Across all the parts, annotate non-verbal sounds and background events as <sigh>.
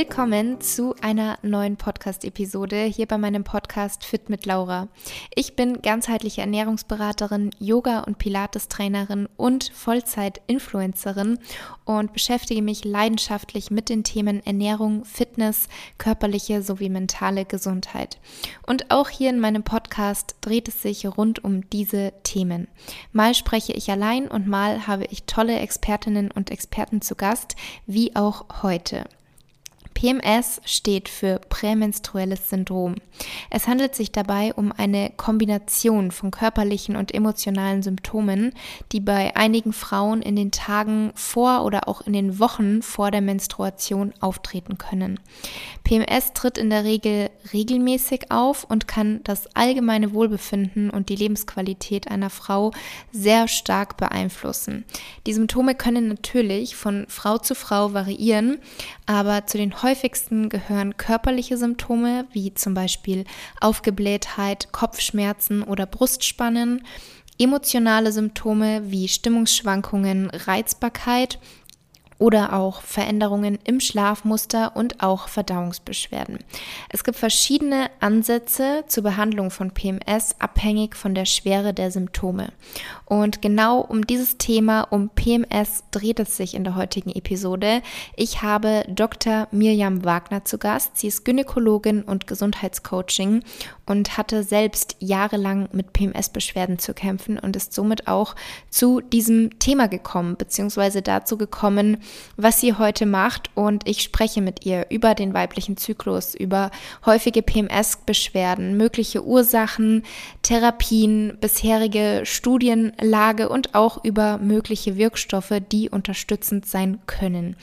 Willkommen zu einer neuen Podcast-Episode hier bei meinem Podcast Fit mit Laura. Ich bin ganzheitliche Ernährungsberaterin, Yoga- und Pilates-Trainerin und Vollzeit-Influencerin und beschäftige mich leidenschaftlich mit den Themen Ernährung, Fitness, körperliche sowie mentale Gesundheit. Und auch hier in meinem Podcast dreht es sich rund um diese Themen. Mal spreche ich allein und mal habe ich tolle Expertinnen und Experten zu Gast, wie auch heute. PMS steht für prämenstruelles Syndrom. Es handelt sich dabei um eine Kombination von körperlichen und emotionalen Symptomen, die bei einigen Frauen in den Tagen vor oder auch in den Wochen vor der Menstruation auftreten können. PMS tritt in der Regel regelmäßig auf und kann das allgemeine Wohlbefinden und die Lebensqualität einer Frau sehr stark beeinflussen. Die Symptome können natürlich von Frau zu Frau variieren, aber zu den häufigsten gehören körperliche Symptome wie zum Beispiel Aufgeblähtheit, Kopfschmerzen oder Brustspannen, emotionale Symptome wie Stimmungsschwankungen, Reizbarkeit oder auch Veränderungen im Schlafmuster und auch Verdauungsbeschwerden. Es gibt verschiedene Ansätze zur Behandlung von PMS abhängig von der Schwere der Symptome. Und genau um dieses Thema, um PMS, dreht es sich in der heutigen Episode. Ich habe Dr. Mirjam Wagner zu Gast. Sie ist Gynäkologin und Gesundheitscoaching und hatte selbst jahrelang mit PMS-Beschwerden zu kämpfen und ist somit auch zu diesem Thema gekommen, beziehungsweise dazu gekommen, was sie heute macht. Und ich spreche mit ihr über den weiblichen Zyklus, über häufige PMS-Beschwerden, mögliche Ursachen, Therapien, bisherige Studien Lage und auch über mögliche Wirkstoffe, die unterstützend sein können.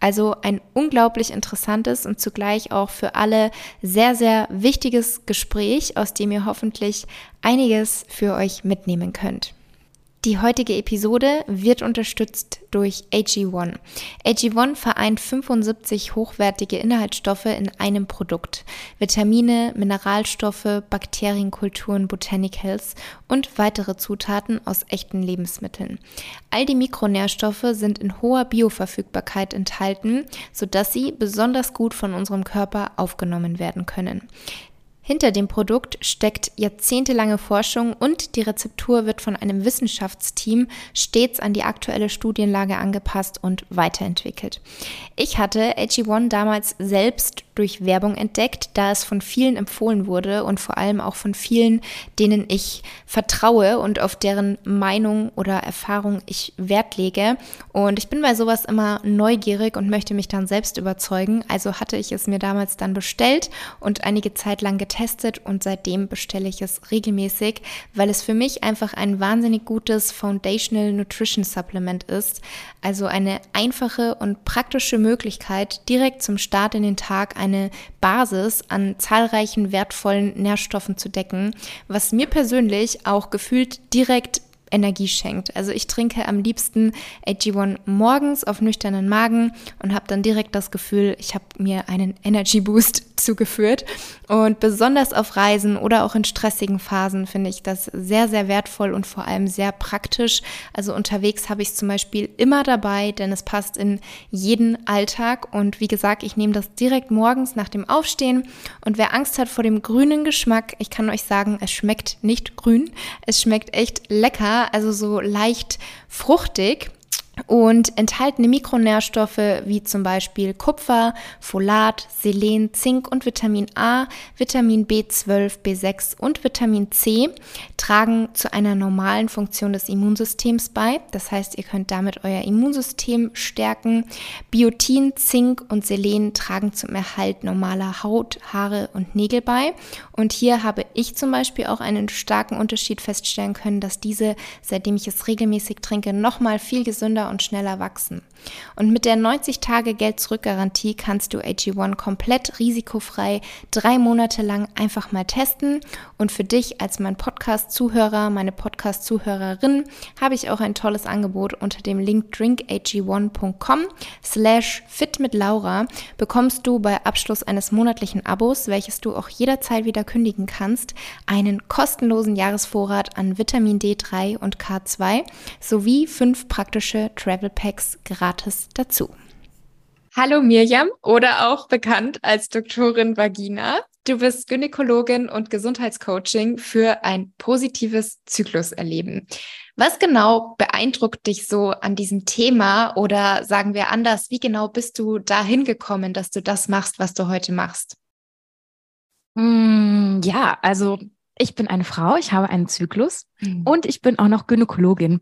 Also ein unglaublich interessantes und zugleich auch für alle sehr, sehr wichtiges Gespräch, aus dem ihr hoffentlich einiges für euch mitnehmen könnt. Die heutige Episode wird unterstützt durch AG1. AG1 vereint 75 hochwertige Inhaltsstoffe in einem Produkt. Vitamine, Mineralstoffe, Bakterienkulturen, Botanicals und weitere Zutaten aus echten Lebensmitteln. All die Mikronährstoffe sind in hoher Bioverfügbarkeit enthalten, sodass sie besonders gut von unserem Körper aufgenommen werden können. Hinter dem Produkt steckt jahrzehntelange Forschung und die Rezeptur wird von einem Wissenschaftsteam stets an die aktuelle Studienlage angepasst und weiterentwickelt. Ich hatte AG1 damals selbst durch Werbung entdeckt, da es von vielen empfohlen wurde und vor allem auch von vielen, denen ich vertraue und auf deren Meinung oder Erfahrung ich Wert lege. Und ich bin bei sowas immer neugierig und möchte mich dann selbst überzeugen. Also hatte ich es mir damals dann bestellt und einige Zeit lang getestet und seitdem bestelle ich es regelmäßig, weil es für mich einfach ein wahnsinnig gutes Foundational Nutrition Supplement ist. Also eine einfache und praktische Möglichkeit, direkt zum Start in den Tag eine Basis an zahlreichen wertvollen Nährstoffen zu decken, was mir persönlich auch gefühlt direkt Energie schenkt. Also ich trinke am liebsten AG1 morgens auf nüchternen Magen und habe dann direkt das Gefühl, ich habe mir einen Energy Boost <laughs> zugeführt. Und besonders auf Reisen oder auch in stressigen Phasen finde ich das sehr, sehr wertvoll und vor allem sehr praktisch. Also unterwegs habe ich es zum Beispiel immer dabei, denn es passt in jeden Alltag. Und wie gesagt, ich nehme das direkt morgens nach dem Aufstehen. Und wer Angst hat vor dem grünen Geschmack, ich kann euch sagen, es schmeckt nicht grün. Es schmeckt echt lecker, also so leicht fruchtig und enthaltene Mikronährstoffe wie zum Beispiel Kupfer, Folat, Selen, Zink und Vitamin A, Vitamin B12, B6 und Vitamin C tragen zu einer normalen Funktion des Immunsystems bei. Das heißt, ihr könnt damit euer Immunsystem stärken. Biotin, Zink und Selen tragen zum Erhalt normaler Haut, Haare und Nägel bei. Und hier habe ich zum Beispiel auch einen starken Unterschied feststellen können, dass diese, seitdem ich es regelmäßig trinke, nochmal viel gesünder und schneller wachsen. Und mit der 90-Tage-Geld-Zurück-Garantie kannst du AG1 komplett risikofrei drei Monate lang einfach mal testen. Und für dich als mein Podcast-Zuhörer, meine Podcast-Zuhörerin, habe ich auch ein tolles Angebot unter dem Link drinkag1.com slash fit mit Laura bekommst du bei Abschluss eines monatlichen Abos, welches du auch jederzeit wieder kündigen kannst, einen kostenlosen Jahresvorrat an Vitamin D3 und K2 sowie fünf praktische Travel Packs gratis dazu. Hallo Mirjam oder auch bekannt als Doktorin Vagina. Du bist Gynäkologin und Gesundheitscoaching für ein positives Zykluserleben. Was genau beeindruckt dich so an diesem Thema oder sagen wir anders, wie genau bist du dahin gekommen, dass du das machst, was du heute machst? Mm, ja, also ich bin eine Frau, ich habe einen Zyklus mhm. und ich bin auch noch Gynäkologin.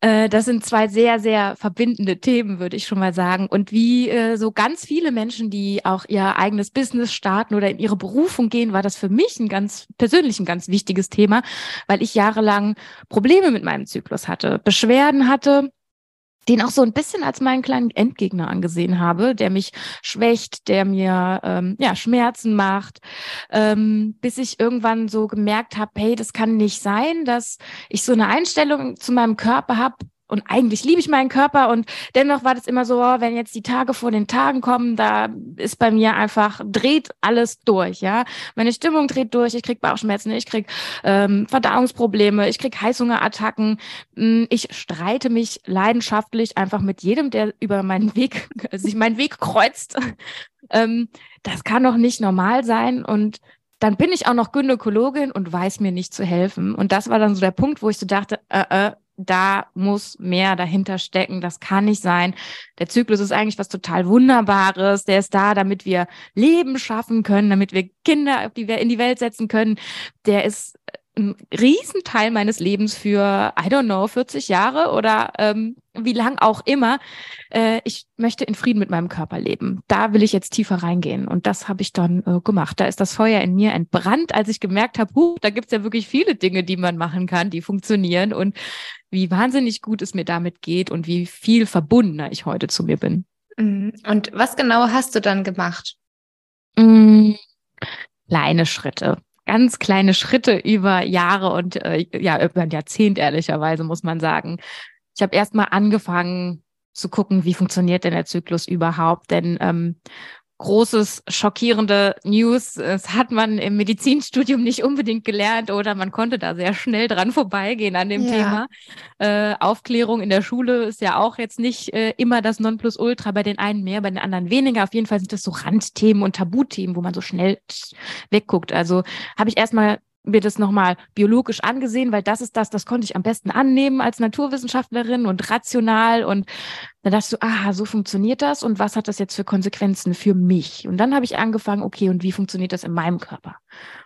Äh, das sind zwei sehr, sehr verbindende Themen, würde ich schon mal sagen. Und wie äh, so ganz viele Menschen, die auch ihr eigenes Business starten oder in ihre Berufung gehen, war das für mich ein ganz persönlich ein ganz wichtiges Thema, weil ich jahrelang Probleme mit meinem Zyklus hatte, Beschwerden hatte, den auch so ein bisschen als meinen kleinen Endgegner angesehen habe, der mich schwächt, der mir ähm, ja Schmerzen macht, ähm, bis ich irgendwann so gemerkt habe, hey, das kann nicht sein, dass ich so eine Einstellung zu meinem Körper habe, und eigentlich liebe ich meinen Körper und dennoch war das immer so, oh, wenn jetzt die Tage vor den Tagen kommen, da ist bei mir einfach, dreht alles durch, ja. Meine Stimmung dreht durch, ich krieg Bauchschmerzen, ich krieg ähm, Verdauungsprobleme, ich krieg Heißhungerattacken, hm, ich streite mich leidenschaftlich einfach mit jedem, der über meinen Weg, <laughs> sich meinen Weg kreuzt. ähm, das kann doch nicht normal sein und dann bin ich auch noch Gynäkologin und weiß mir nicht zu helfen. Und das war dann so der Punkt, wo ich so dachte, äh, äh, da muss mehr dahinter stecken. Das kann nicht sein. Der Zyklus ist eigentlich was total Wunderbares. Der ist da, damit wir Leben schaffen können, damit wir Kinder in die Welt setzen können. Der ist ein Riesenteil meines Lebens für, I don't know, 40 Jahre oder ähm, wie lang auch immer. Äh, ich möchte in Frieden mit meinem Körper leben. Da will ich jetzt tiefer reingehen. Und das habe ich dann äh, gemacht. Da ist das Feuer in mir entbrannt, als ich gemerkt habe, huh, da gibt's ja wirklich viele Dinge, die man machen kann, die funktionieren und wie wahnsinnig gut es mir damit geht und wie viel verbundener ich heute zu mir bin. Mhm. Und was genau hast du dann gemacht? Mmh, kleine Schritte ganz kleine Schritte über Jahre und äh, ja, über ein Jahrzehnt ehrlicherweise, muss man sagen. Ich habe erst mal angefangen zu gucken, wie funktioniert denn der Zyklus überhaupt. Denn ähm, großes, schockierende News. Das hat man im Medizinstudium nicht unbedingt gelernt oder man konnte da sehr schnell dran vorbeigehen an dem ja. Thema. Äh, Aufklärung in der Schule ist ja auch jetzt nicht äh, immer das Nonplusultra, bei den einen mehr, bei den anderen weniger. Auf jeden Fall sind das so Randthemen und Tabuthemen, wo man so schnell wegguckt. Also habe ich erstmal mir das nochmal biologisch angesehen, weil das ist das, das konnte ich am besten annehmen als Naturwissenschaftlerin und rational. Und dann dachte du, aha, so funktioniert das und was hat das jetzt für Konsequenzen für mich? Und dann habe ich angefangen, okay, und wie funktioniert das in meinem Körper?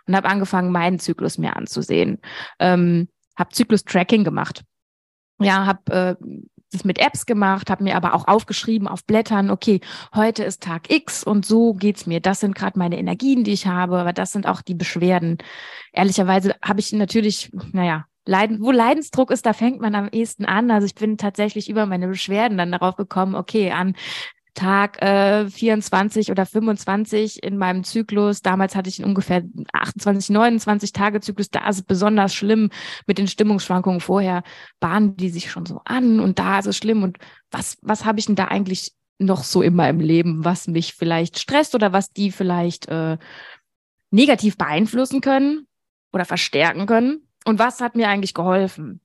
Und habe angefangen, meinen Zyklus mir anzusehen. Ähm, habe Zyklus-Tracking gemacht. Ja, habe äh, das mit Apps gemacht, habe mir aber auch aufgeschrieben auf Blättern, okay, heute ist Tag X und so geht's mir. Das sind gerade meine Energien, die ich habe, aber das sind auch die Beschwerden. Ehrlicherweise habe ich natürlich, naja, Leiden, wo Leidensdruck ist, da fängt man am ehesten an. Also ich bin tatsächlich über meine Beschwerden dann darauf gekommen, okay, an Tag äh, 24 oder 25 in meinem Zyklus. Damals hatte ich einen ungefähr 28, 29 Tage Zyklus. Da ist es besonders schlimm mit den Stimmungsschwankungen. Vorher bahnen die sich schon so an und da ist es schlimm. Und was, was habe ich denn da eigentlich noch so in meinem Leben, was mich vielleicht stresst oder was die vielleicht äh, negativ beeinflussen können oder verstärken können? Und was hat mir eigentlich geholfen?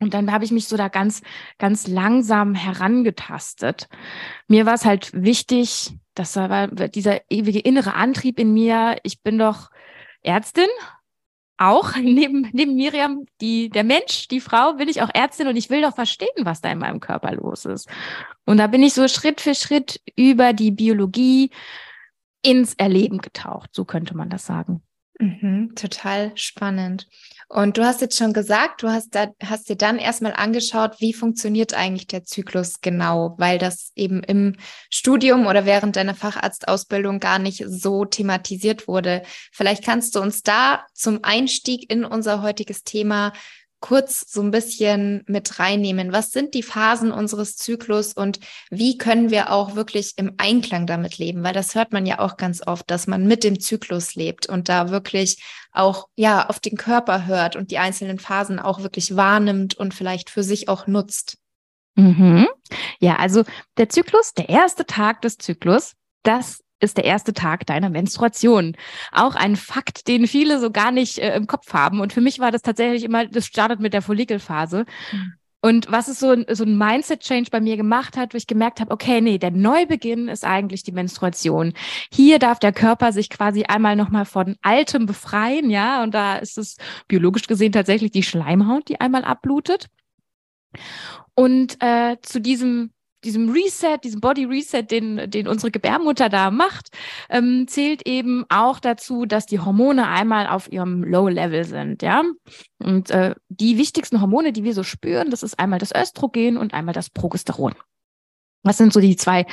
Und dann habe ich mich so da ganz, ganz langsam herangetastet. Mir war es halt wichtig, das war dieser ewige innere Antrieb in mir. Ich bin doch Ärztin, auch <laughs> neben, neben Miriam, die, der Mensch, die Frau, bin ich auch Ärztin und ich will doch verstehen, was da in meinem Körper los ist. Und da bin ich so Schritt für Schritt über die Biologie ins Erleben getaucht. So könnte man das sagen. Mhm, total spannend. Und du hast jetzt schon gesagt, du hast, da, hast dir dann erstmal angeschaut, wie funktioniert eigentlich der Zyklus genau, weil das eben im Studium oder während deiner Facharztausbildung gar nicht so thematisiert wurde. Vielleicht kannst du uns da zum Einstieg in unser heutiges Thema kurz so ein bisschen mit reinnehmen. Was sind die Phasen unseres Zyklus und wie können wir auch wirklich im Einklang damit leben? Weil das hört man ja auch ganz oft, dass man mit dem Zyklus lebt und da wirklich auch, ja, auf den Körper hört und die einzelnen Phasen auch wirklich wahrnimmt und vielleicht für sich auch nutzt. Mhm. Ja, also der Zyklus, der erste Tag des Zyklus, das ist der erste Tag deiner Menstruation. Auch ein Fakt, den viele so gar nicht äh, im Kopf haben. Und für mich war das tatsächlich immer, das startet mit der Follikelphase. Mhm. Und was es so, so ein Mindset-Change bei mir gemacht hat, wo ich gemerkt habe, okay, nee, der Neubeginn ist eigentlich die Menstruation. Hier darf der Körper sich quasi einmal nochmal von Altem befreien, ja, und da ist es biologisch gesehen tatsächlich die Schleimhaut, die einmal abblutet. Und äh, zu diesem diesem Reset, diesem Body Reset, den, den unsere Gebärmutter da macht, ähm, zählt eben auch dazu, dass die Hormone einmal auf ihrem Low Level sind, ja. Und äh, die wichtigsten Hormone, die wir so spüren, das ist einmal das Östrogen und einmal das Progesteron. Was sind so die zwei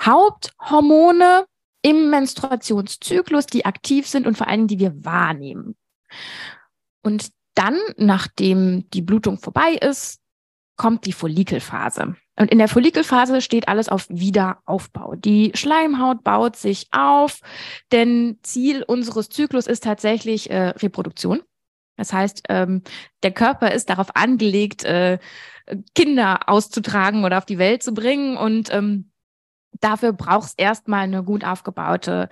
Haupthormone im Menstruationszyklus, die aktiv sind und vor allem die wir wahrnehmen? Und dann, nachdem die Blutung vorbei ist, kommt die Follikelphase. Und in der Follikelphase steht alles auf Wiederaufbau. Die Schleimhaut baut sich auf, denn Ziel unseres Zyklus ist tatsächlich äh, Reproduktion. Das heißt, ähm, der Körper ist darauf angelegt, äh, Kinder auszutragen oder auf die Welt zu bringen und ähm, dafür braucht es erstmal eine gut aufgebaute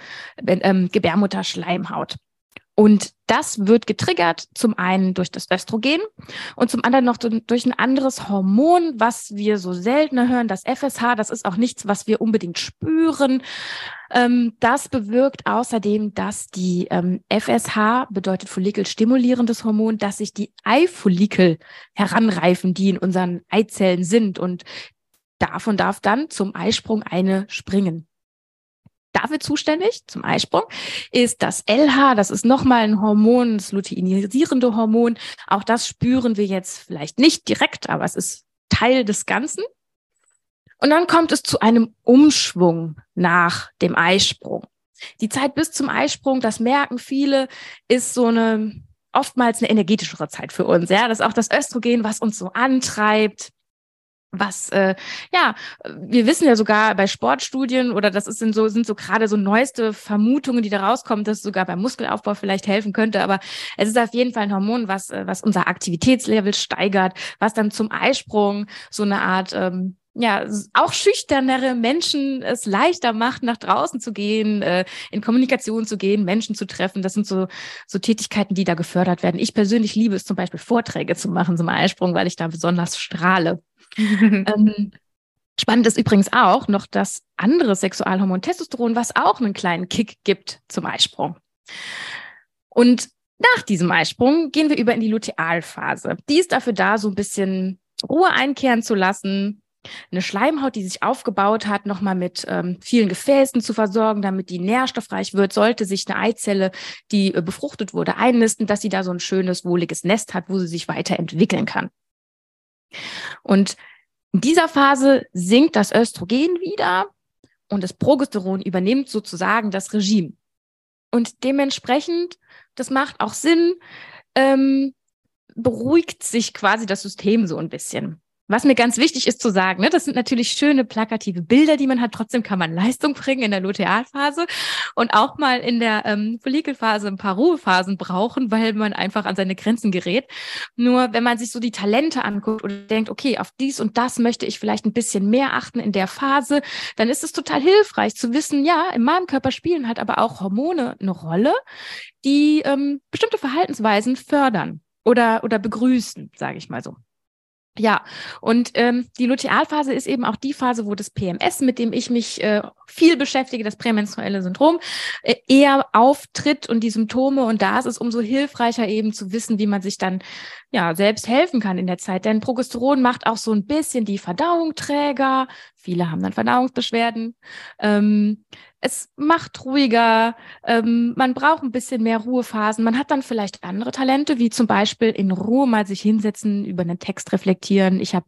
ähm, Gebärmutterschleimhaut. Und das wird getriggert zum einen durch das Östrogen und zum anderen noch durch ein anderes Hormon, was wir so seltener hören, das FSH. Das ist auch nichts, was wir unbedingt spüren. Ähm, das bewirkt außerdem, dass die ähm, FSH bedeutet follikelstimulierendes Hormon, dass sich die Eifollikel heranreifen, die in unseren Eizellen sind. Und davon darf dann zum Eisprung eine springen dafür zuständig, zum Eisprung, ist das LH, das ist nochmal ein Hormon, das luteinisierende Hormon. Auch das spüren wir jetzt vielleicht nicht direkt, aber es ist Teil des Ganzen. Und dann kommt es zu einem Umschwung nach dem Eisprung. Die Zeit bis zum Eisprung, das merken viele, ist so eine oftmals eine energetischere Zeit für uns. Ja, das ist auch das Östrogen, was uns so antreibt, was äh, ja wir wissen ja sogar bei Sportstudien oder das ist sind so sind so gerade so neueste Vermutungen die da rauskommen dass es sogar beim Muskelaufbau vielleicht helfen könnte aber es ist auf jeden Fall ein Hormon was äh, was unser Aktivitätslevel steigert was dann zum Eisprung so eine Art ähm, ja, auch schüchternere Menschen es leichter macht, nach draußen zu gehen, äh, in Kommunikation zu gehen, Menschen zu treffen. Das sind so, so Tätigkeiten, die da gefördert werden. Ich persönlich liebe es zum Beispiel, Vorträge zu machen zum Eisprung, weil ich da besonders strahle. <laughs> ähm, spannend ist übrigens auch noch das andere Sexualhormon Testosteron, was auch einen kleinen Kick gibt zum Eisprung. Und nach diesem Eisprung gehen wir über in die Lutealphase. Die ist dafür da, so ein bisschen Ruhe einkehren zu lassen, eine Schleimhaut, die sich aufgebaut hat, nochmal mit ähm, vielen Gefäßen zu versorgen, damit die nährstoffreich wird, sollte sich eine Eizelle, die äh, befruchtet wurde, einnisten, dass sie da so ein schönes, wohliges Nest hat, wo sie sich weiterentwickeln kann. Und in dieser Phase sinkt das Östrogen wieder und das Progesteron übernimmt sozusagen das Regime. Und dementsprechend, das macht auch Sinn, ähm, beruhigt sich quasi das System so ein bisschen. Was mir ganz wichtig ist zu sagen, ne, das sind natürlich schöne plakative Bilder, die man hat. Trotzdem kann man Leistung bringen in der Lutealphase und auch mal in der ähm, Follikelphase ein paar Ruhephasen brauchen, weil man einfach an seine Grenzen gerät. Nur wenn man sich so die Talente anguckt und denkt, okay, auf dies und das möchte ich vielleicht ein bisschen mehr achten in der Phase, dann ist es total hilfreich zu wissen, ja, in meinem Körper spielen halt aber auch Hormone eine Rolle, die ähm, bestimmte Verhaltensweisen fördern oder, oder begrüßen, sage ich mal so. Ja, und ähm, die Lutealphase ist eben auch die Phase, wo das PMS, mit dem ich mich äh, viel beschäftige, das prämenstruelle Syndrom, äh, eher auftritt und die Symptome. Und da ist es umso hilfreicher eben zu wissen, wie man sich dann ja selbst helfen kann in der Zeit. Denn Progesteron macht auch so ein bisschen die Verdauung träger. Viele haben dann Verdauungsbeschwerden. Ähm, es macht ruhiger, ähm, man braucht ein bisschen mehr Ruhephasen. Man hat dann vielleicht andere Talente, wie zum Beispiel in Ruhe mal sich hinsetzen, über einen Text reflektieren. Ich habe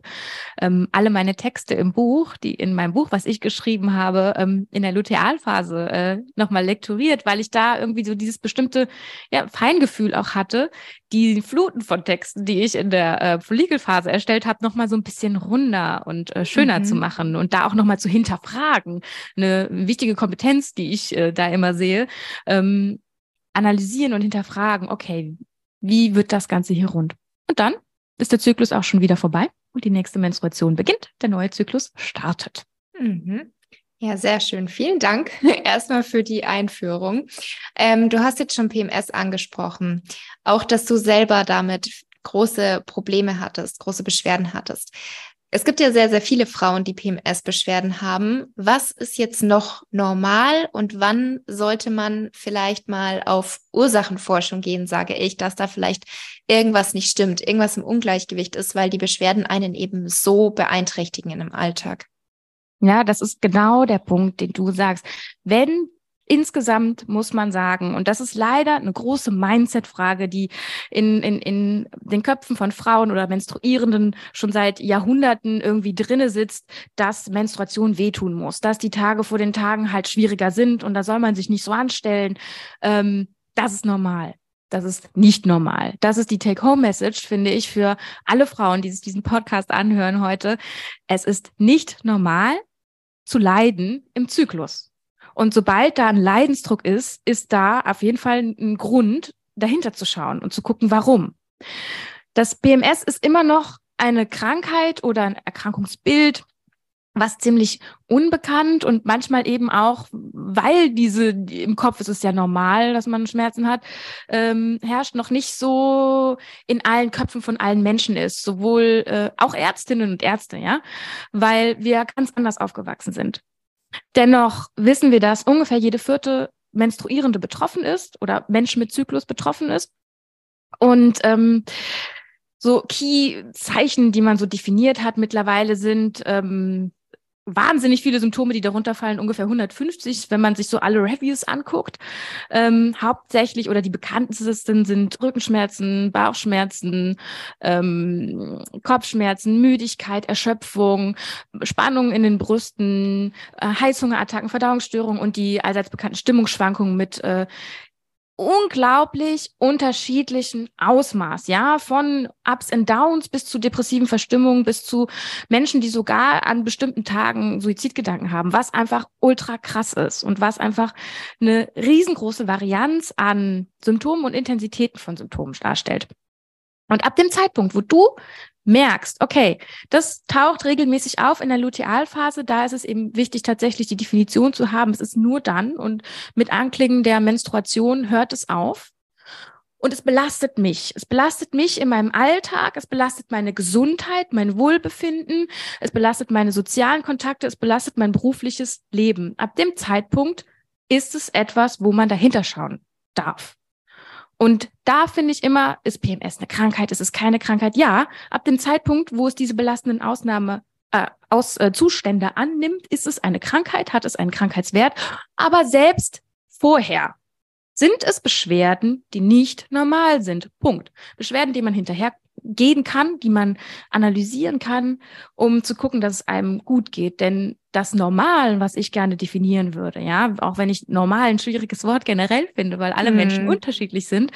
ähm, alle meine Texte im Buch, die in meinem Buch, was ich geschrieben habe, ähm, in der Lutealphase äh, nochmal lektoriert, weil ich da irgendwie so dieses bestimmte ja, Feingefühl auch hatte, die Fluten von Texten, die ich in der äh, Follikelphase erstellt habe, nochmal so ein bisschen runder und äh, schöner mhm. zu machen und da auch nochmal zu hinterfragen. Eine wichtige Kompetenz, die ich äh, da immer sehe, ähm, analysieren und hinterfragen, okay, wie wird das Ganze hier rund? Und dann ist der Zyklus auch schon wieder vorbei und die nächste Menstruation beginnt, der neue Zyklus startet. Mhm. Ja, sehr schön. Vielen Dank <laughs> erstmal für die Einführung. Ähm, du hast jetzt schon PMS angesprochen. Auch, dass du selber damit große Probleme hattest, große Beschwerden hattest. Es gibt ja sehr, sehr viele Frauen, die PMS-Beschwerden haben. Was ist jetzt noch normal und wann sollte man vielleicht mal auf Ursachenforschung gehen, sage ich, dass da vielleicht irgendwas nicht stimmt, irgendwas im Ungleichgewicht ist, weil die Beschwerden einen eben so beeinträchtigen im Alltag? Ja, das ist genau der Punkt, den du sagst. Wenn insgesamt muss man sagen, und das ist leider eine große Mindset-Frage, die in, in, in den Köpfen von Frauen oder Menstruierenden schon seit Jahrhunderten irgendwie drinne sitzt, dass Menstruation wehtun muss, dass die Tage vor den Tagen halt schwieriger sind und da soll man sich nicht so anstellen. Ähm, das ist normal. Das ist nicht normal. Das ist die Take-Home-Message, finde ich, für alle Frauen, die sich diesen Podcast anhören heute. Es ist nicht normal zu leiden im Zyklus. Und sobald da ein Leidensdruck ist, ist da auf jeden Fall ein Grund, dahinter zu schauen und zu gucken, warum. Das PMS ist immer noch eine Krankheit oder ein Erkrankungsbild, was ziemlich unbekannt und manchmal eben auch, weil diese im Kopf ist es ja normal, dass man Schmerzen hat, ähm, herrscht noch nicht so in allen Köpfen von allen Menschen ist, sowohl äh, auch Ärztinnen und Ärzte, ja, weil wir ganz anders aufgewachsen sind. Dennoch wissen wir, dass ungefähr jede vierte Menstruierende betroffen ist oder Menschen mit Zyklus betroffen ist. Und ähm, so Key-Zeichen, die man so definiert hat mittlerweile sind ähm, wahnsinnig viele Symptome, die darunter fallen, ungefähr 150, wenn man sich so alle Reviews anguckt. Ähm, hauptsächlich oder die bekanntesten sind Rückenschmerzen, Bauchschmerzen, ähm, Kopfschmerzen, Müdigkeit, Erschöpfung, Spannungen in den Brüsten, äh, Heißhungerattacken, Verdauungsstörungen und die allseits bekannten Stimmungsschwankungen mit äh, unglaublich unterschiedlichen Ausmaß, ja, von Ups and Downs bis zu depressiven Verstimmungen, bis zu Menschen, die sogar an bestimmten Tagen Suizidgedanken haben, was einfach ultra krass ist und was einfach eine riesengroße Varianz an Symptomen und Intensitäten von Symptomen darstellt. Und ab dem Zeitpunkt, wo du merkst, okay, das taucht regelmäßig auf in der Lutealphase, da ist es eben wichtig, tatsächlich die Definition zu haben. Es ist nur dann und mit Anklingen der Menstruation hört es auf. Und es belastet mich. Es belastet mich in meinem Alltag, es belastet meine Gesundheit, mein Wohlbefinden, es belastet meine sozialen Kontakte, es belastet mein berufliches Leben. Ab dem Zeitpunkt ist es etwas, wo man dahinter schauen darf. Und da finde ich immer, ist PMS eine Krankheit, ist es keine Krankheit? Ja, ab dem Zeitpunkt, wo es diese belastenden Ausnahme, äh, aus, äh, Zustände annimmt, ist es eine Krankheit, hat es einen Krankheitswert. Aber selbst vorher sind es Beschwerden, die nicht normal sind. Punkt. Beschwerden, die man hinterher gehen kann, die man analysieren kann, um zu gucken, dass es einem gut geht. Denn das Normal, was ich gerne definieren würde, ja, auch wenn ich normal ein schwieriges Wort generell finde, weil alle mhm. Menschen unterschiedlich sind,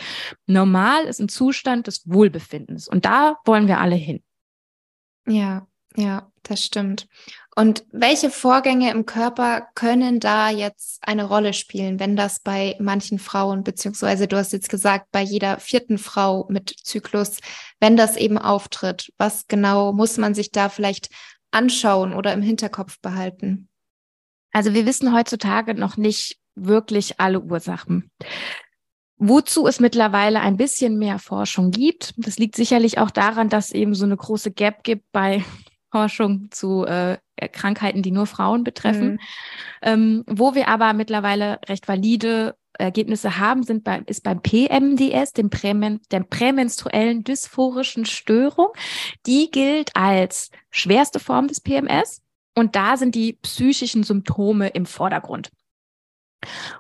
normal ist ein Zustand des Wohlbefindens. Und da wollen wir alle hin. Ja, ja, das stimmt. Und welche Vorgänge im Körper können da jetzt eine Rolle spielen, wenn das bei manchen Frauen, beziehungsweise du hast jetzt gesagt, bei jeder vierten Frau mit Zyklus, wenn das eben auftritt, was genau muss man sich da vielleicht anschauen oder im Hinterkopf behalten? Also wir wissen heutzutage noch nicht wirklich alle Ursachen. Wozu es mittlerweile ein bisschen mehr Forschung gibt, das liegt sicherlich auch daran, dass eben so eine große Gap gibt bei <laughs> Forschung zu äh, Krankheiten, die nur Frauen betreffen. Mhm. Ähm, wo wir aber mittlerweile recht valide Ergebnisse haben, sind bei, ist beim PMDS, dem Prämen, der prämenstruellen dysphorischen Störung. Die gilt als schwerste Form des PMS. Und da sind die psychischen Symptome im Vordergrund.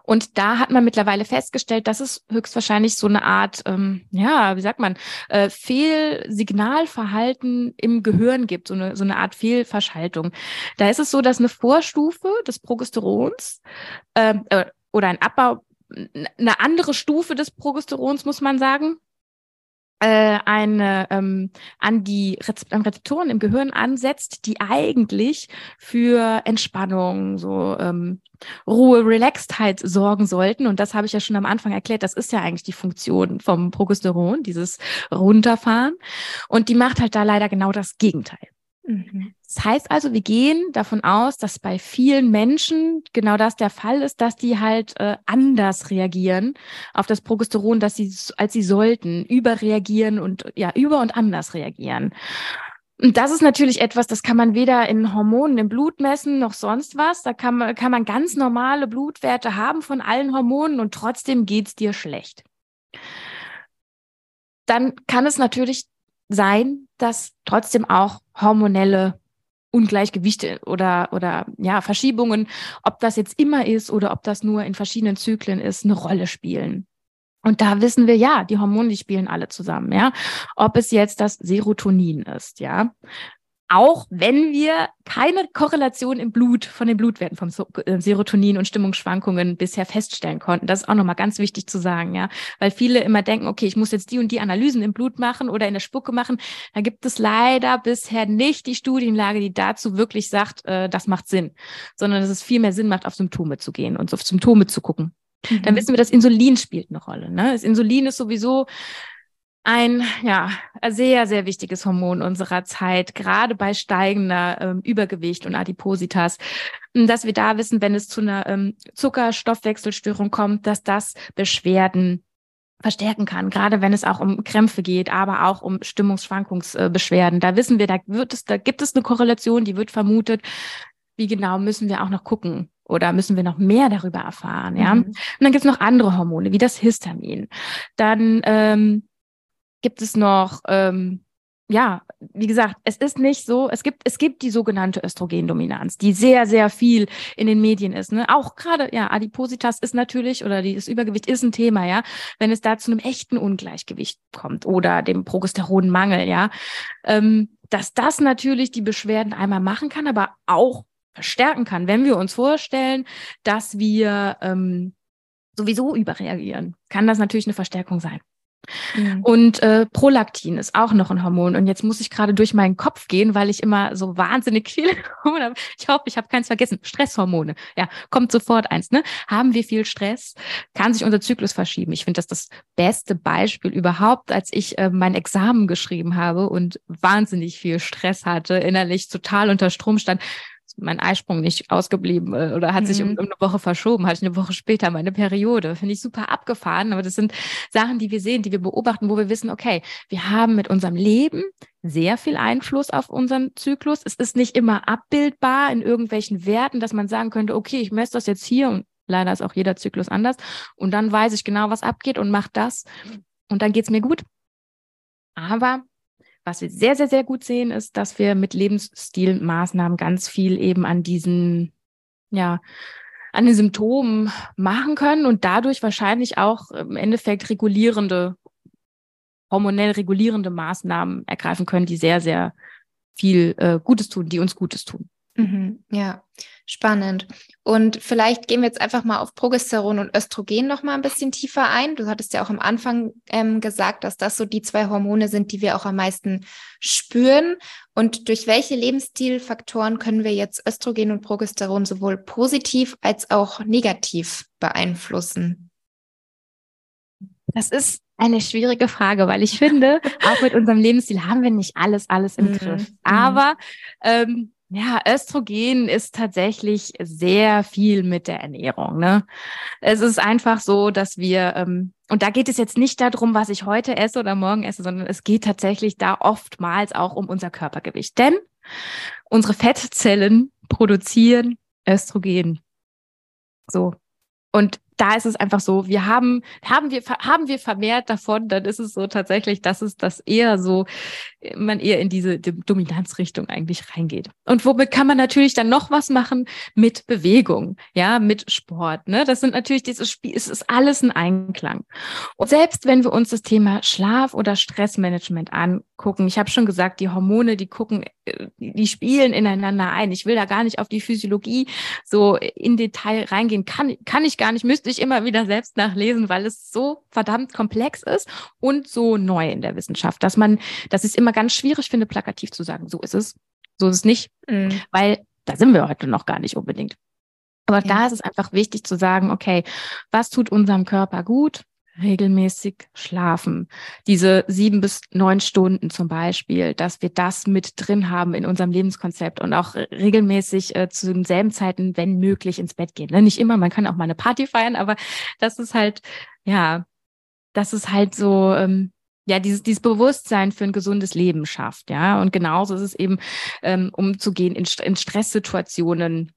Und da hat man mittlerweile festgestellt, dass es höchstwahrscheinlich so eine Art, ähm, ja, wie sagt man, äh, Fehlsignalverhalten im Gehirn gibt, so eine, so eine Art Fehlverschaltung. Da ist es so, dass eine Vorstufe des Progesterons ähm, äh, oder ein Abbau, eine andere Stufe des Progesterons, muss man sagen, eine ähm, an die Rezep an Rezeptoren im Gehirn ansetzt, die eigentlich für Entspannung, so ähm, Ruhe, Relaxedheit sorgen sollten. Und das habe ich ja schon am Anfang erklärt. Das ist ja eigentlich die Funktion vom Progesteron, dieses Runterfahren. Und die macht halt da leider genau das Gegenteil. Mhm. Das heißt also, wir gehen davon aus, dass bei vielen Menschen genau das der Fall ist, dass die halt äh, anders reagieren auf das Progesteron, dass sie als sie sollten, überreagieren und ja, über und anders reagieren. Und das ist natürlich etwas, das kann man weder in Hormonen im Blut messen noch sonst was. Da kann man, kann man ganz normale Blutwerte haben von allen Hormonen und trotzdem geht's dir schlecht. Dann kann es natürlich sein, dass trotzdem auch hormonelle Ungleichgewichte oder, oder ja, Verschiebungen, ob das jetzt immer ist oder ob das nur in verschiedenen Zyklen ist, eine Rolle spielen. Und da wissen wir, ja, die Hormone, die spielen alle zusammen, ja. Ob es jetzt das Serotonin ist, ja. Auch wenn wir keine Korrelation im Blut von den Blutwerten vom äh, Serotonin und Stimmungsschwankungen bisher feststellen konnten. Das ist auch nochmal ganz wichtig zu sagen, ja. Weil viele immer denken, okay, ich muss jetzt die und die Analysen im Blut machen oder in der Spucke machen. Da gibt es leider bisher nicht die Studienlage, die dazu wirklich sagt, äh, das macht Sinn. Sondern dass es viel mehr Sinn macht, auf Symptome zu gehen und auf Symptome zu gucken. Mhm. Dann wissen wir, dass Insulin spielt eine Rolle. Ne? Das Insulin ist sowieso ein ja sehr sehr wichtiges Hormon unserer Zeit, gerade bei steigender ähm, Übergewicht und Adipositas, dass wir da wissen, wenn es zu einer ähm, Zuckerstoffwechselstörung kommt, dass das Beschwerden verstärken kann, gerade wenn es auch um Krämpfe geht, aber auch um Stimmungsschwankungsbeschwerden. Da wissen wir, da wird es, da gibt es eine Korrelation, die wird vermutet. Wie genau müssen wir auch noch gucken? oder müssen wir noch mehr darüber erfahren? Ja. Mhm. Und dann gibt es noch andere Hormone, wie das Histamin. Dann ähm, gibt es noch, ähm, ja, wie gesagt, es ist nicht so, es gibt, es gibt die sogenannte Östrogendominanz, die sehr, sehr viel in den Medien ist. Ne? Auch gerade, ja, Adipositas ist natürlich oder das Übergewicht ist ein Thema, ja, wenn es da zu einem echten Ungleichgewicht kommt oder dem Progesteronmangel, ja. Ähm, dass das natürlich die Beschwerden einmal machen kann, aber auch verstärken kann, wenn wir uns vorstellen, dass wir ähm, sowieso überreagieren, kann das natürlich eine Verstärkung sein. Mhm. Und äh, Prolaktin ist auch noch ein Hormon. Und jetzt muss ich gerade durch meinen Kopf gehen, weil ich immer so wahnsinnig viele <laughs> Hormone habe. Ich hoffe, ich habe keins vergessen. Stresshormone. Ja, kommt sofort eins. Ne? Haben wir viel Stress, kann sich unser Zyklus verschieben. Ich finde das das beste Beispiel überhaupt, als ich äh, mein Examen geschrieben habe und wahnsinnig viel Stress hatte, innerlich total unter Strom stand mein Eisprung nicht ausgeblieben äh, oder hat mhm. sich um, um, eine Woche verschoben, hatte ich eine Woche später meine Periode. Finde ich super abgefahren, aber das sind Sachen, die wir sehen, die wir beobachten, wo wir wissen, okay, wir haben mit unserem Leben sehr viel Einfluss auf unseren Zyklus. Es ist nicht immer abbildbar in irgendwelchen Werten, dass man sagen könnte, okay, ich messe das jetzt hier und leider ist auch jeder Zyklus anders und dann weiß ich genau, was abgeht und mache das und dann geht's mir gut. Aber was wir sehr, sehr, sehr gut sehen, ist, dass wir mit Lebensstilmaßnahmen ganz viel eben an diesen, ja, an den Symptomen machen können und dadurch wahrscheinlich auch im Endeffekt regulierende, hormonell regulierende Maßnahmen ergreifen können, die sehr, sehr viel äh, Gutes tun, die uns Gutes tun. Mhm, ja, spannend. Und vielleicht gehen wir jetzt einfach mal auf Progesteron und Östrogen noch mal ein bisschen tiefer ein. Du hattest ja auch am Anfang ähm, gesagt, dass das so die zwei Hormone sind, die wir auch am meisten spüren. Und durch welche Lebensstilfaktoren können wir jetzt Östrogen und Progesteron sowohl positiv als auch negativ beeinflussen? Das ist eine schwierige Frage, weil ich finde, <laughs> auch mit unserem Lebensstil haben wir nicht alles, alles im mhm. Griff. Mhm. Aber ähm, ja, Östrogen ist tatsächlich sehr viel mit der Ernährung. Ne? Es ist einfach so, dass wir, ähm, und da geht es jetzt nicht darum, was ich heute esse oder morgen esse, sondern es geht tatsächlich da oftmals auch um unser Körpergewicht. Denn unsere Fettzellen produzieren Östrogen. So. Und da ist es einfach so, wir haben, haben wir, haben wir vermehrt davon, dann ist es so tatsächlich, dass es das eher so, man eher in diese Dominanzrichtung eigentlich reingeht. Und womit kann man natürlich dann noch was machen? Mit Bewegung, ja, mit Sport, ne? Das sind natürlich dieses Spiel, es ist alles ein Einklang. Und selbst wenn wir uns das Thema Schlaf oder Stressmanagement angucken, ich habe schon gesagt, die Hormone, die gucken, äh, die spielen ineinander ein. Ich will da gar nicht auf die Physiologie so in Detail reingehen, kann, kann ich gar nicht, müsste musste ich immer wieder selbst nachlesen, weil es so verdammt komplex ist und so neu in der Wissenschaft, dass man, dass ich es immer ganz schwierig finde, plakativ zu sagen, so ist es, so ist es nicht, mhm. weil da sind wir heute noch gar nicht unbedingt. Aber ja. da ist es einfach wichtig zu sagen, okay, was tut unserem Körper gut? Regelmäßig schlafen. Diese sieben bis neun Stunden zum Beispiel, dass wir das mit drin haben in unserem Lebenskonzept und auch regelmäßig äh, zu denselben Zeiten, wenn möglich, ins Bett gehen. Ne? Nicht immer, man kann auch mal eine Party feiern, aber das ist halt, ja, das ist halt so, ähm, ja, dieses, dieses Bewusstsein für ein gesundes Leben schafft, ja. Und genauso ist es eben, ähm, umzugehen in, in Stresssituationen,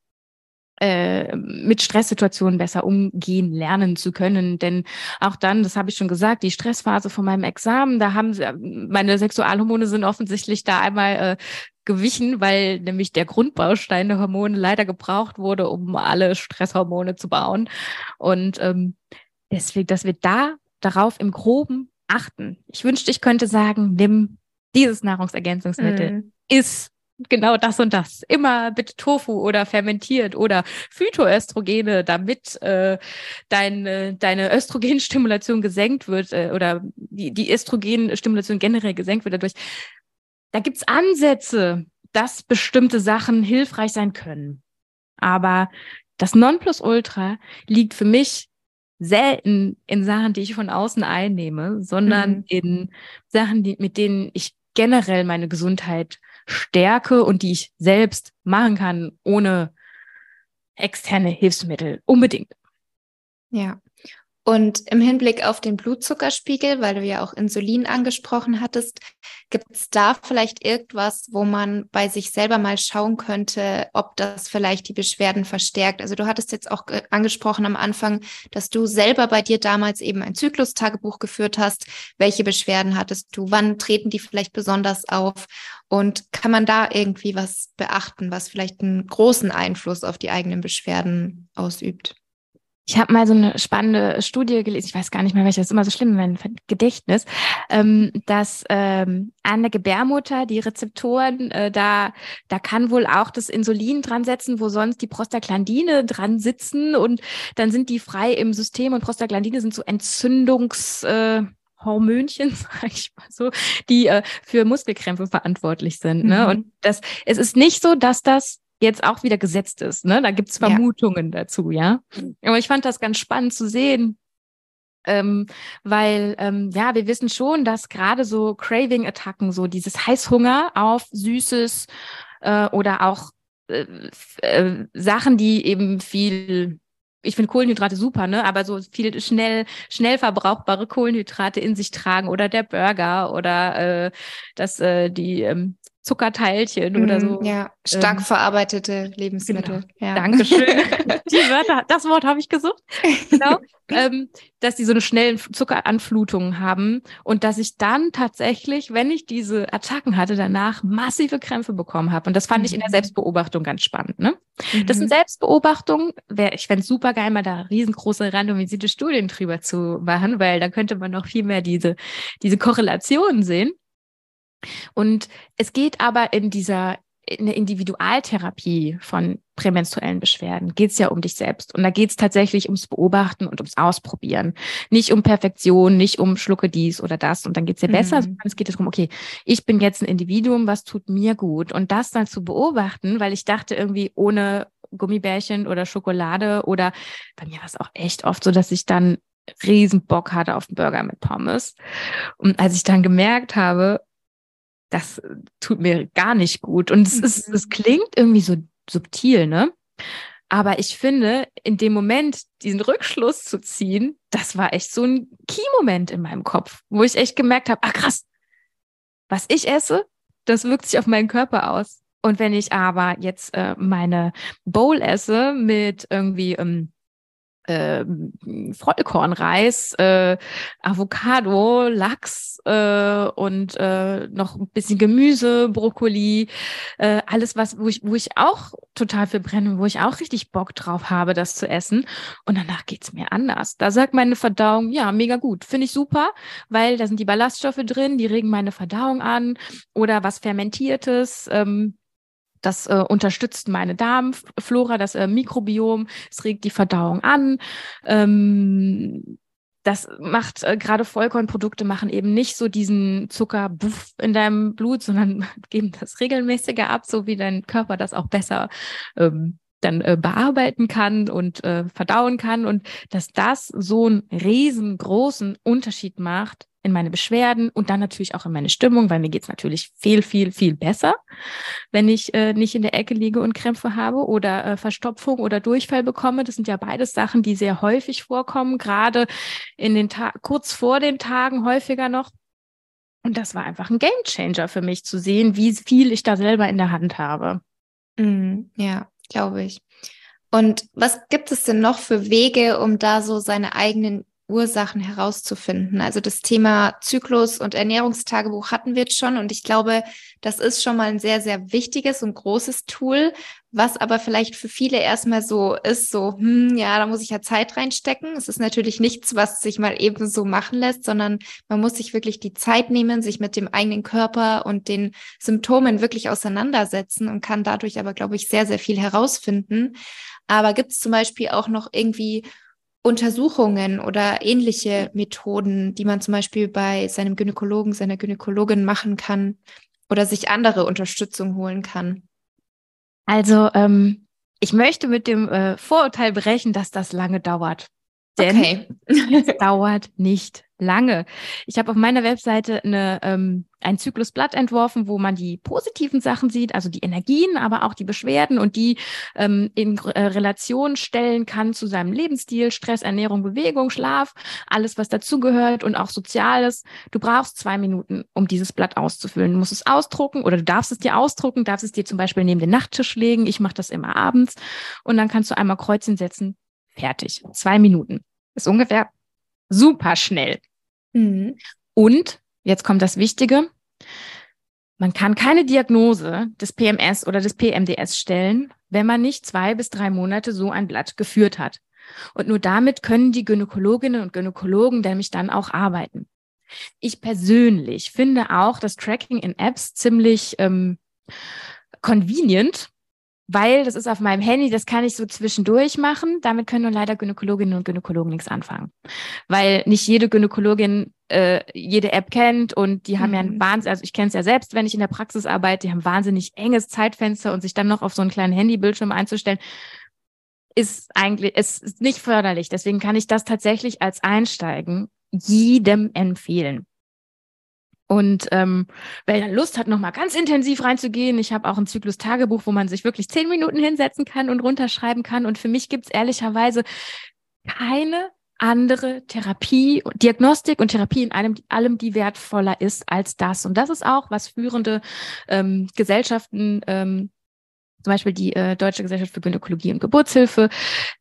äh, mit Stresssituationen besser umgehen lernen zu können. Denn auch dann, das habe ich schon gesagt, die Stressphase von meinem Examen, da haben sie, meine Sexualhormone sind offensichtlich da einmal äh, gewichen, weil nämlich der Grundbaustein der Hormone leider gebraucht wurde, um alle Stresshormone zu bauen. Und ähm, deswegen, dass wir da darauf im Groben achten. Ich wünschte, ich könnte sagen, nimm dieses Nahrungsergänzungsmittel, mm. ist genau das und das. Immer bitte Tofu oder fermentiert oder Phytoöstrogene, damit äh, dein, deine Östrogenstimulation gesenkt wird äh, oder die, die Östrogenstimulation generell gesenkt wird dadurch. Da gibt's Ansätze, dass bestimmte Sachen hilfreich sein können. Aber das Nonplusultra liegt für mich selten in Sachen, die ich von außen einnehme, sondern mhm. in Sachen, die, mit denen ich generell meine Gesundheit stärke und die ich selbst machen kann, ohne externe Hilfsmittel. Unbedingt. Ja. Und im Hinblick auf den Blutzuckerspiegel, weil du ja auch Insulin angesprochen hattest, gibt es da vielleicht irgendwas, wo man bei sich selber mal schauen könnte, ob das vielleicht die Beschwerden verstärkt? Also du hattest jetzt auch angesprochen am Anfang, dass du selber bei dir damals eben ein Zyklustagebuch geführt hast. Welche Beschwerden hattest du? Wann treten die vielleicht besonders auf? Und kann man da irgendwie was beachten, was vielleicht einen großen Einfluss auf die eigenen Beschwerden ausübt? Ich habe mal so eine spannende Studie gelesen, ich weiß gar nicht mehr, welche, das ist immer so schlimm in meinem Gedächtnis, ähm, dass ähm, an der Gebärmutter die Rezeptoren, äh, da, da kann wohl auch das Insulin dran setzen, wo sonst die Prostaglandine dran sitzen und dann sind die frei im System und Prostaglandine sind so Entzündungs... Äh, Hormönchen, <laughs> sag ich mal so, die äh, für Muskelkrämpfe verantwortlich sind. Ne? Mhm. Und das, es ist nicht so, dass das jetzt auch wieder gesetzt ist. Ne? Da gibt's Vermutungen ja. dazu, ja. Aber ich fand das ganz spannend zu sehen, ähm, weil ähm, ja, wir wissen schon, dass gerade so Craving-Attacken, so dieses Heißhunger auf Süßes äh, oder auch äh, äh, Sachen, die eben viel ich finde Kohlenhydrate super, ne? Aber so viel schnell, schnell verbrauchbare Kohlenhydrate in sich tragen oder der Burger oder äh, das, äh, die ähm, Zuckerteilchen mm, oder so. Ja, stark ähm, verarbeitete Lebensmittel. Genau. Ja. Dankeschön. <laughs> die Wörter, das Wort habe ich gesucht. Genau. <laughs> ähm, dass die so eine schnelle Zuckeranflutung haben und dass ich dann tatsächlich, wenn ich diese Attacken hatte, danach massive Krämpfe bekommen habe. Und das fand mhm. ich in der mhm. Selbstbeobachtung ganz spannend. Ne? Mhm. Das sind Selbstbeobachtungen. Wär, ich fände es super geil, mal da riesengroße randomisierte Studien drüber zu machen, weil da könnte man noch viel mehr diese, diese Korrelationen sehen. Und es geht aber in dieser in der Individualtherapie von prämenstruellen Beschwerden geht es ja um dich selbst. Und da geht es tatsächlich ums Beobachten und ums Ausprobieren. Nicht um Perfektion, nicht um schlucke dies oder das und dann geht's dir mhm. besser, sondern es geht darum, okay, ich bin jetzt ein Individuum, was tut mir gut? Und das dann zu beobachten, weil ich dachte irgendwie ohne Gummibärchen oder Schokolade oder bei mir war es auch echt oft so, dass ich dann riesen Bock hatte auf einen Burger mit Pommes. Und als ich dann gemerkt habe, das tut mir gar nicht gut. Und es ist, es mhm. klingt irgendwie so subtil, ne? Aber ich finde, in dem Moment diesen Rückschluss zu ziehen, das war echt so ein Key-Moment in meinem Kopf, wo ich echt gemerkt habe, ah krass, was ich esse, das wirkt sich auf meinen Körper aus. Und wenn ich aber jetzt äh, meine Bowl esse mit irgendwie ähm, äh, Vollkornreis, äh, Avocado, Lachs äh, und äh, noch ein bisschen Gemüse, Brokkoli, äh, alles was, wo ich, wo ich auch total für brenne, wo ich auch richtig Bock drauf habe, das zu essen. Und danach geht's mir anders. Da sagt meine Verdauung, ja, mega gut, finde ich super, weil da sind die Ballaststoffe drin, die regen meine Verdauung an oder was Fermentiertes. Ähm, das äh, unterstützt meine Darmflora, das äh, Mikrobiom, es regt die Verdauung an. Ähm, das macht äh, gerade Vollkornprodukte machen eben nicht so diesen Zucker in deinem Blut, sondern <laughs> geben das regelmäßiger ab, so wie dein Körper das auch besser ähm, dann äh, bearbeiten kann und äh, verdauen kann und dass das so einen riesengroßen Unterschied macht in meine Beschwerden und dann natürlich auch in meine Stimmung, weil mir geht's natürlich viel, viel, viel besser, wenn ich äh, nicht in der Ecke liege und Krämpfe habe oder äh, Verstopfung oder Durchfall bekomme. Das sind ja beides Sachen, die sehr häufig vorkommen, gerade in den Tagen, kurz vor den Tagen häufiger noch. Und das war einfach ein Gamechanger für mich zu sehen, wie viel ich da selber in der Hand habe. Mm, ja, glaube ich. Und was gibt es denn noch für Wege, um da so seine eigenen Ursachen herauszufinden. Also das Thema Zyklus und Ernährungstagebuch hatten wir jetzt schon und ich glaube, das ist schon mal ein sehr, sehr wichtiges und großes Tool, was aber vielleicht für viele erstmal so ist, so, hm, ja, da muss ich ja Zeit reinstecken. Es ist natürlich nichts, was sich mal eben so machen lässt, sondern man muss sich wirklich die Zeit nehmen, sich mit dem eigenen Körper und den Symptomen wirklich auseinandersetzen und kann dadurch aber, glaube ich, sehr, sehr viel herausfinden. Aber gibt es zum Beispiel auch noch irgendwie Untersuchungen oder ähnliche Methoden, die man zum Beispiel bei seinem Gynäkologen, seiner Gynäkologin machen kann oder sich andere Unterstützung holen kann? Also ähm, ich möchte mit dem äh, Vorurteil brechen, dass das lange dauert. Denn okay. es dauert nicht lange. Ich habe auf meiner Webseite eine, ähm, ein Zyklusblatt entworfen, wo man die positiven Sachen sieht, also die Energien, aber auch die Beschwerden und die ähm, in äh, Relation stellen kann zu seinem Lebensstil, Stress, Ernährung, Bewegung, Schlaf, alles, was dazugehört und auch Soziales. Du brauchst zwei Minuten, um dieses Blatt auszufüllen. Du musst es ausdrucken oder du darfst es dir ausdrucken, darfst es dir zum Beispiel neben den Nachttisch legen. Ich mache das immer abends und dann kannst du einmal Kreuzchen setzen. Fertig. Zwei Minuten. Ist ungefähr super schnell. Mhm. Und, jetzt kommt das Wichtige, man kann keine Diagnose des PMS oder des PMDS stellen, wenn man nicht zwei bis drei Monate so ein Blatt geführt hat. Und nur damit können die Gynäkologinnen und Gynäkologen nämlich dann auch arbeiten. Ich persönlich finde auch das Tracking in Apps ziemlich ähm, convenient, weil das ist auf meinem Handy, das kann ich so zwischendurch machen. Damit können nur leider Gynäkologinnen und Gynäkologen nichts anfangen. Weil nicht jede Gynäkologin äh, jede App kennt und die haben mhm. ja ein mhm. Wahnsinn, also ich kenne es ja selbst, wenn ich in der Praxis arbeite, die haben wahnsinnig enges Zeitfenster und sich dann noch auf so einen kleinen Handybildschirm einzustellen, ist eigentlich, ist nicht förderlich. Deswegen kann ich das tatsächlich als Einsteigen jedem empfehlen. Und ähm, wer Lust hat, nochmal ganz intensiv reinzugehen, ich habe auch ein Zyklus-Tagebuch, wo man sich wirklich zehn Minuten hinsetzen kann und runterschreiben kann. Und für mich gibt's ehrlicherweise keine andere Therapie, Diagnostik und Therapie in allem, allem, die wertvoller ist als das. Und das ist auch, was führende ähm, Gesellschaften, ähm, zum Beispiel die äh, Deutsche Gesellschaft für Gynäkologie und Geburtshilfe,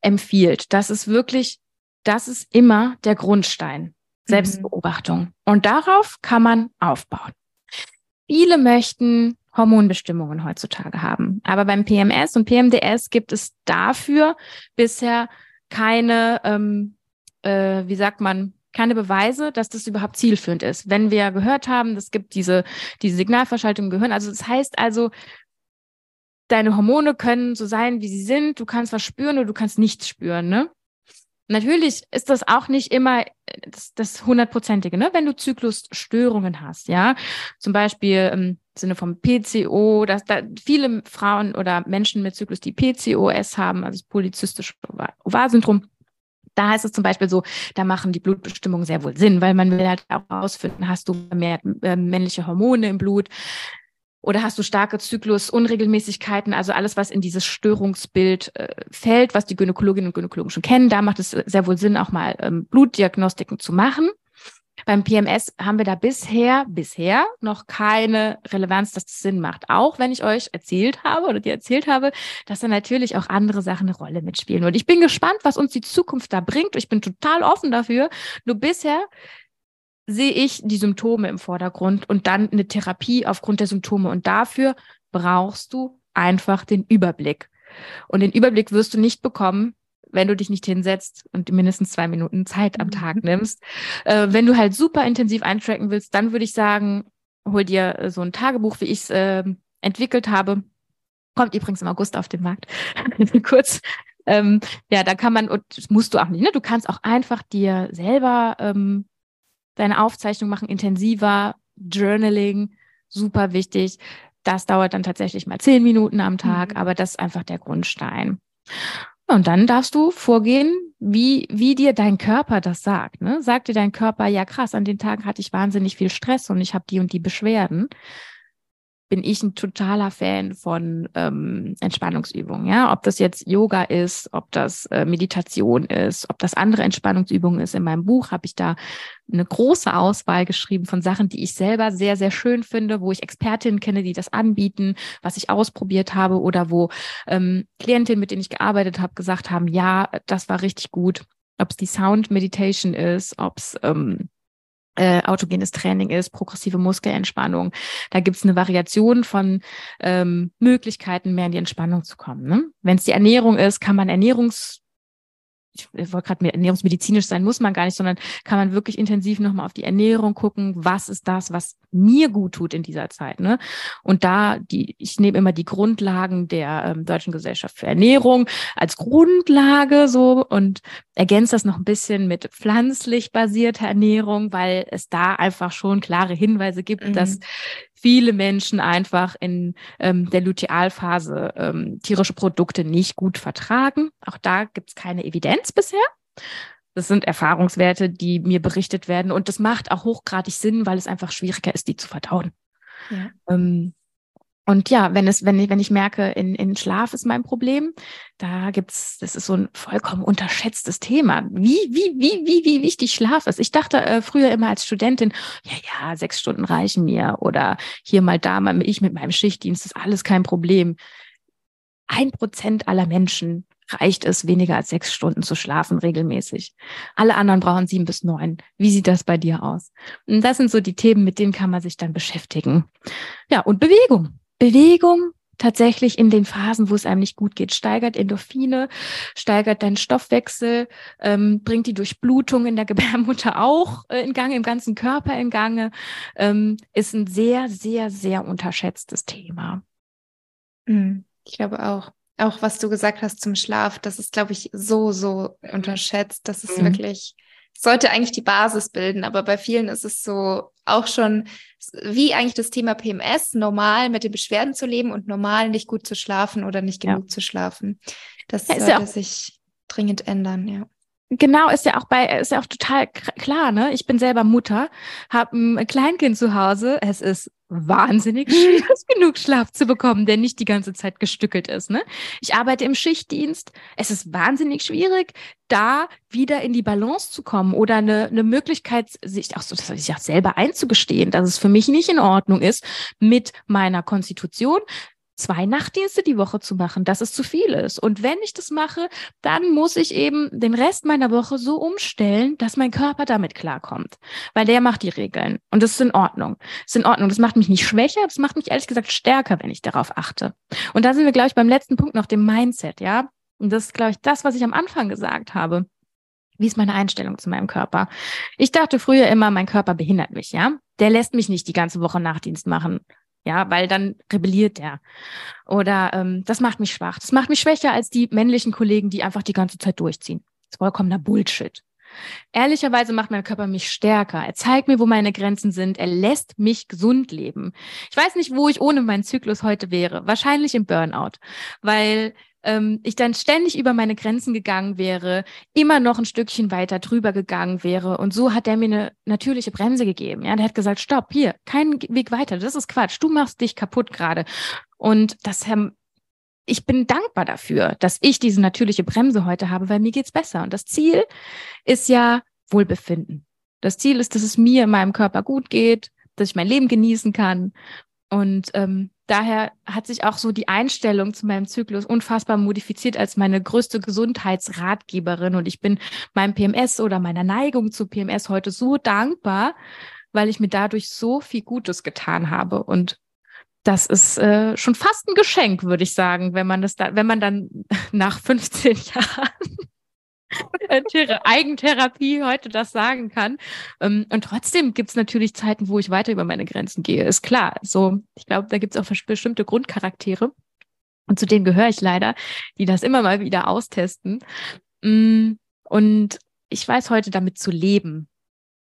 empfiehlt. Das ist wirklich, das ist immer der Grundstein. Selbstbeobachtung. Und darauf kann man aufbauen. Viele möchten Hormonbestimmungen heutzutage haben. Aber beim PMS und PMDS gibt es dafür bisher keine, ähm, äh, wie sagt man, keine Beweise, dass das überhaupt zielführend ist. Wenn wir gehört haben, es gibt diese, diese Signalverschaltung im Gehirn, also das heißt also, deine Hormone können so sein, wie sie sind, du kannst was spüren oder du kannst nichts spüren, ne? Natürlich ist das auch nicht immer äh, das, hundertprozentige, ne? Wenn du Zyklusstörungen hast, ja, zum Beispiel im Sinne vom PCO, dass da viele Frauen oder Menschen mit Zyklus, die PCOS haben, also das Ovarsyndrom, da ist es zum Beispiel so, da machen die Blutbestimmungen sehr wohl Sinn, weil man will halt auch herausfinden, hast du mehr äh, männliche Hormone im Blut, oder hast du starke Zyklusunregelmäßigkeiten, also alles, was in dieses Störungsbild äh, fällt, was die Gynäkologinnen und Gynäkologen schon kennen, da macht es sehr wohl Sinn, auch mal ähm, Blutdiagnostiken zu machen. Beim PMS haben wir da bisher, bisher noch keine Relevanz, dass das Sinn macht. Auch wenn ich euch erzählt habe oder dir erzählt habe, dass da natürlich auch andere Sachen eine Rolle mitspielen. Und ich bin gespannt, was uns die Zukunft da bringt. Ich bin total offen dafür. Nur bisher sehe ich die Symptome im Vordergrund und dann eine Therapie aufgrund der Symptome. Und dafür brauchst du einfach den Überblick. Und den Überblick wirst du nicht bekommen, wenn du dich nicht hinsetzt und mindestens zwei Minuten Zeit am Tag mhm. nimmst. Äh, wenn du halt super intensiv eintracken willst, dann würde ich sagen, hol dir so ein Tagebuch, wie ich es äh, entwickelt habe. Kommt übrigens im August auf den Markt. <laughs> Kurz. Ähm, ja, da kann man, und das musst du auch nicht, ne? Du kannst auch einfach dir selber ähm, deine Aufzeichnung machen, intensiver, Journaling, super wichtig. Das dauert dann tatsächlich mal zehn Minuten am Tag, mhm. aber das ist einfach der Grundstein. Und dann darfst du vorgehen, wie, wie dir dein Körper das sagt. Ne? Sagt dir dein Körper, ja krass, an den Tagen hatte ich wahnsinnig viel Stress und ich habe die und die Beschwerden bin ich ein totaler Fan von ähm, Entspannungsübungen. Ja, ob das jetzt Yoga ist, ob das äh, Meditation ist, ob das andere Entspannungsübungen ist. In meinem Buch habe ich da eine große Auswahl geschrieben von Sachen, die ich selber sehr, sehr schön finde, wo ich Expertinnen kenne, die das anbieten, was ich ausprobiert habe oder wo ähm, Klientinnen, mit denen ich gearbeitet habe, gesagt haben, ja, das war richtig gut. Ob es die Sound Meditation ist, ob es ähm, äh, autogenes Training ist, progressive Muskelentspannung. Da gibt es eine Variation von ähm, Möglichkeiten, mehr in die Entspannung zu kommen. Ne? Wenn es die Ernährung ist, kann man Ernährungs ich wollte gerade ernährungsmedizinisch sein, muss man gar nicht, sondern kann man wirklich intensiv nochmal auf die Ernährung gucken. Was ist das, was mir gut tut in dieser Zeit? Ne? Und da, die, ich nehme immer die Grundlagen der ähm, Deutschen Gesellschaft für Ernährung als Grundlage so und ergänze das noch ein bisschen mit pflanzlich basierter Ernährung, weil es da einfach schon klare Hinweise gibt, mhm. dass viele Menschen einfach in ähm, der Lutealphase ähm, tierische Produkte nicht gut vertragen. Auch da gibt es keine Evidenz bisher. Das sind Erfahrungswerte, die mir berichtet werden. Und das macht auch hochgradig Sinn, weil es einfach schwieriger ist, die zu verdauen. Ja. Ähm, und ja, wenn es, wenn ich, wenn ich merke, in, in Schlaf ist mein Problem, da gibt's, das ist so ein vollkommen unterschätztes Thema. Wie, wie, wie, wie, wie wichtig Schlaf ist. Ich dachte äh, früher immer als Studentin, ja, ja, sechs Stunden reichen mir oder hier mal da, mal ich mit meinem Schichtdienst, ist alles kein Problem. Ein Prozent aller Menschen reicht es, weniger als sechs Stunden zu schlafen regelmäßig. Alle anderen brauchen sieben bis neun. Wie sieht das bei dir aus? Und das sind so die Themen, mit denen kann man sich dann beschäftigen. Ja, und Bewegung. Bewegung tatsächlich in den Phasen, wo es einem nicht gut geht, steigert Endorphine, steigert deinen Stoffwechsel, ähm, bringt die Durchblutung in der Gebärmutter auch äh, in Gange, im ganzen Körper in Gange, ähm, ist ein sehr, sehr, sehr unterschätztes Thema. Mhm. Ich glaube auch. Auch was du gesagt hast zum Schlaf, das ist, glaube ich, so, so unterschätzt. Das ist mhm. wirklich sollte eigentlich die Basis bilden, aber bei vielen ist es so auch schon wie eigentlich das Thema PMS, normal mit den Beschwerden zu leben und normal nicht gut zu schlafen oder nicht genug ja. zu schlafen. Das ja, sollte ja sich dringend ändern, ja. Genau, ist ja auch bei, ist ja auch total klar, ne? Ich bin selber Mutter, habe ein Kleinkind zu Hause. Es ist wahnsinnig schwierig, <laughs> genug Schlaf zu bekommen, der nicht die ganze Zeit gestückelt ist, ne? Ich arbeite im Schichtdienst. Es ist wahnsinnig schwierig, da wieder in die Balance zu kommen oder eine, eine Möglichkeit, sich auch, so, sich auch selber einzugestehen, dass es für mich nicht in Ordnung ist mit meiner Konstitution, zwei Nachtdienste die Woche zu machen, dass es zu viel ist. Und wenn ich das mache, dann muss ich eben den Rest meiner Woche so umstellen, dass mein Körper damit klarkommt. Weil der macht die Regeln. Und das ist in Ordnung. Das ist in Ordnung. Das macht mich nicht schwächer, das macht mich ehrlich gesagt stärker, wenn ich darauf achte. Und da sind wir, glaube ich, beim letzten Punkt noch dem Mindset, ja. Und das ist, glaube ich, das, was ich am Anfang gesagt habe. Wie ist meine Einstellung zu meinem Körper? Ich dachte früher immer, mein Körper behindert mich, ja. Der lässt mich nicht die ganze Woche Nachtdienst machen ja, weil dann rebelliert der. Oder ähm, das macht mich schwach. Das macht mich schwächer als die männlichen Kollegen, die einfach die ganze Zeit durchziehen. Das ist vollkommener Bullshit. Ehrlicherweise macht mein Körper mich stärker. Er zeigt mir, wo meine Grenzen sind. Er lässt mich gesund leben. Ich weiß nicht, wo ich ohne meinen Zyklus heute wäre. Wahrscheinlich im Burnout, weil ähm, ich dann ständig über meine Grenzen gegangen wäre, immer noch ein Stückchen weiter drüber gegangen wäre. Und so hat er mir eine natürliche Bremse gegeben. Ja, der hat gesagt, stopp, hier, kein Weg weiter. Das ist Quatsch. Du machst dich kaputt gerade. Und das haben ich bin dankbar dafür, dass ich diese natürliche Bremse heute habe, weil mir geht's besser. Und das Ziel ist ja Wohlbefinden. Das Ziel ist, dass es mir in meinem Körper gut geht, dass ich mein Leben genießen kann. Und ähm, daher hat sich auch so die Einstellung zu meinem Zyklus unfassbar modifiziert als meine größte Gesundheitsratgeberin. Und ich bin meinem PMS oder meiner Neigung zu PMS heute so dankbar, weil ich mir dadurch so viel Gutes getan habe. Und das ist äh, schon fast ein Geschenk, würde ich sagen, wenn man das da, wenn man dann <laughs> nach 15 Jahren Eigentherapie heute das sagen kann. Ähm, und trotzdem gibt es natürlich Zeiten, wo ich weiter über meine Grenzen gehe. Ist klar. So, ich glaube, da gibt es auch bestimmte Grundcharaktere. Und zu denen gehöre ich leider, die das immer mal wieder austesten. Mm, und ich weiß heute damit zu leben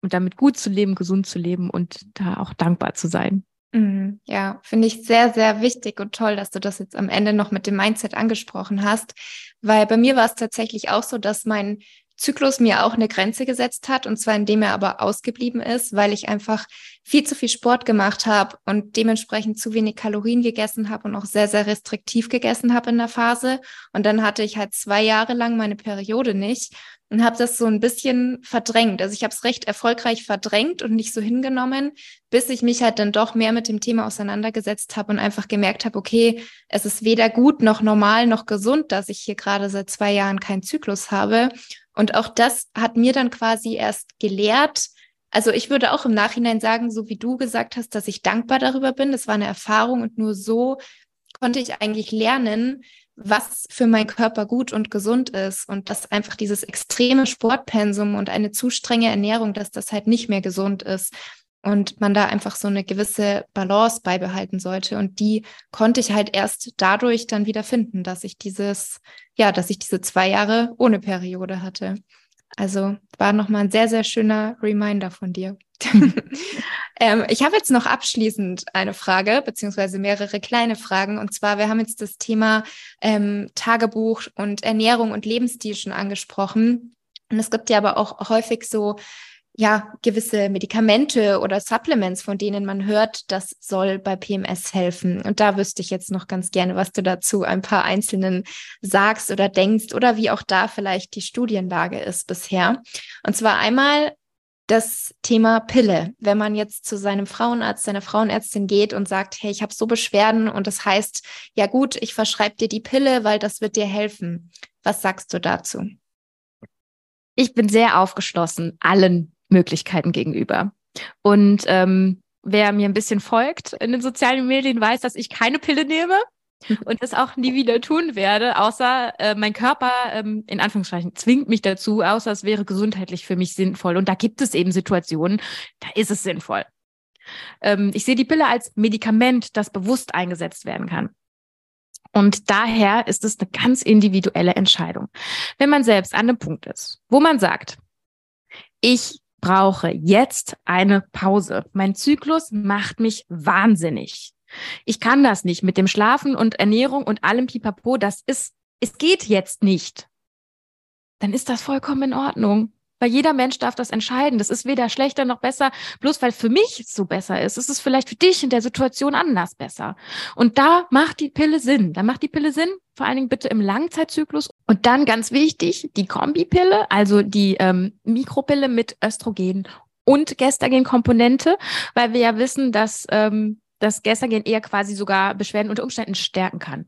und damit gut zu leben, gesund zu leben und da auch dankbar zu sein. Mhm, ja, finde ich sehr, sehr wichtig und toll, dass du das jetzt am Ende noch mit dem Mindset angesprochen hast, weil bei mir war es tatsächlich auch so, dass mein Zyklus mir auch eine Grenze gesetzt hat und zwar indem er aber ausgeblieben ist, weil ich einfach viel zu viel Sport gemacht habe und dementsprechend zu wenig Kalorien gegessen habe und auch sehr, sehr restriktiv gegessen habe in der Phase. Und dann hatte ich halt zwei Jahre lang meine Periode nicht und habe das so ein bisschen verdrängt. Also ich habe es recht erfolgreich verdrängt und nicht so hingenommen, bis ich mich halt dann doch mehr mit dem Thema auseinandergesetzt habe und einfach gemerkt habe, okay, es ist weder gut noch normal noch gesund, dass ich hier gerade seit zwei Jahren keinen Zyklus habe. Und auch das hat mir dann quasi erst gelehrt. Also ich würde auch im Nachhinein sagen, so wie du gesagt hast, dass ich dankbar darüber bin. Das war eine Erfahrung und nur so konnte ich eigentlich lernen, was für meinen Körper gut und gesund ist und dass einfach dieses extreme Sportpensum und eine zu strenge Ernährung, dass das halt nicht mehr gesund ist und man da einfach so eine gewisse Balance beibehalten sollte und die konnte ich halt erst dadurch dann wieder finden, dass ich dieses ja, dass ich diese zwei Jahre ohne Periode hatte. Also war nochmal ein sehr, sehr schöner Reminder von dir. <laughs> ähm, ich habe jetzt noch abschließend eine Frage, beziehungsweise mehrere kleine Fragen. Und zwar, wir haben jetzt das Thema ähm, Tagebuch und Ernährung und Lebensstil schon angesprochen. Und es gibt ja aber auch häufig so ja, gewisse Medikamente oder Supplements, von denen man hört, das soll bei PMS helfen. Und da wüsste ich jetzt noch ganz gerne, was du dazu ein paar einzelnen sagst oder denkst oder wie auch da vielleicht die Studienlage ist bisher. Und zwar einmal das Thema Pille. Wenn man jetzt zu seinem Frauenarzt, seiner Frauenärztin geht und sagt, hey, ich habe so Beschwerden und das heißt, ja gut, ich verschreibe dir die Pille, weil das wird dir helfen. Was sagst du dazu? Ich bin sehr aufgeschlossen allen Möglichkeiten gegenüber. Und ähm, wer mir ein bisschen folgt in den sozialen Medien, weiß, dass ich keine Pille nehme <laughs> und das auch nie wieder tun werde, außer äh, mein Körper ähm, in Anführungszeichen zwingt mich dazu, außer es wäre gesundheitlich für mich sinnvoll. Und da gibt es eben Situationen, da ist es sinnvoll. Ähm, ich sehe die Pille als Medikament, das bewusst eingesetzt werden kann. Und daher ist es eine ganz individuelle Entscheidung. Wenn man selbst an einem Punkt ist, wo man sagt, ich brauche jetzt eine Pause. Mein Zyklus macht mich wahnsinnig. Ich kann das nicht mit dem Schlafen und Ernährung und allem Pipapo. Das ist, es geht jetzt nicht. Dann ist das vollkommen in Ordnung. Weil jeder Mensch darf das entscheiden. Das ist weder schlechter noch besser, bloß weil für mich so besser ist. Es ist vielleicht für dich in der Situation anders besser. Und da macht die Pille Sinn. Da macht die Pille Sinn, vor allen Dingen bitte im Langzeitzyklus. Und dann ganz wichtig, die Kombipille, also die ähm, Mikropille mit Östrogen und Gestagen-Komponente, weil wir ja wissen, dass ähm, das Gestagen eher quasi sogar Beschwerden unter Umständen stärken kann,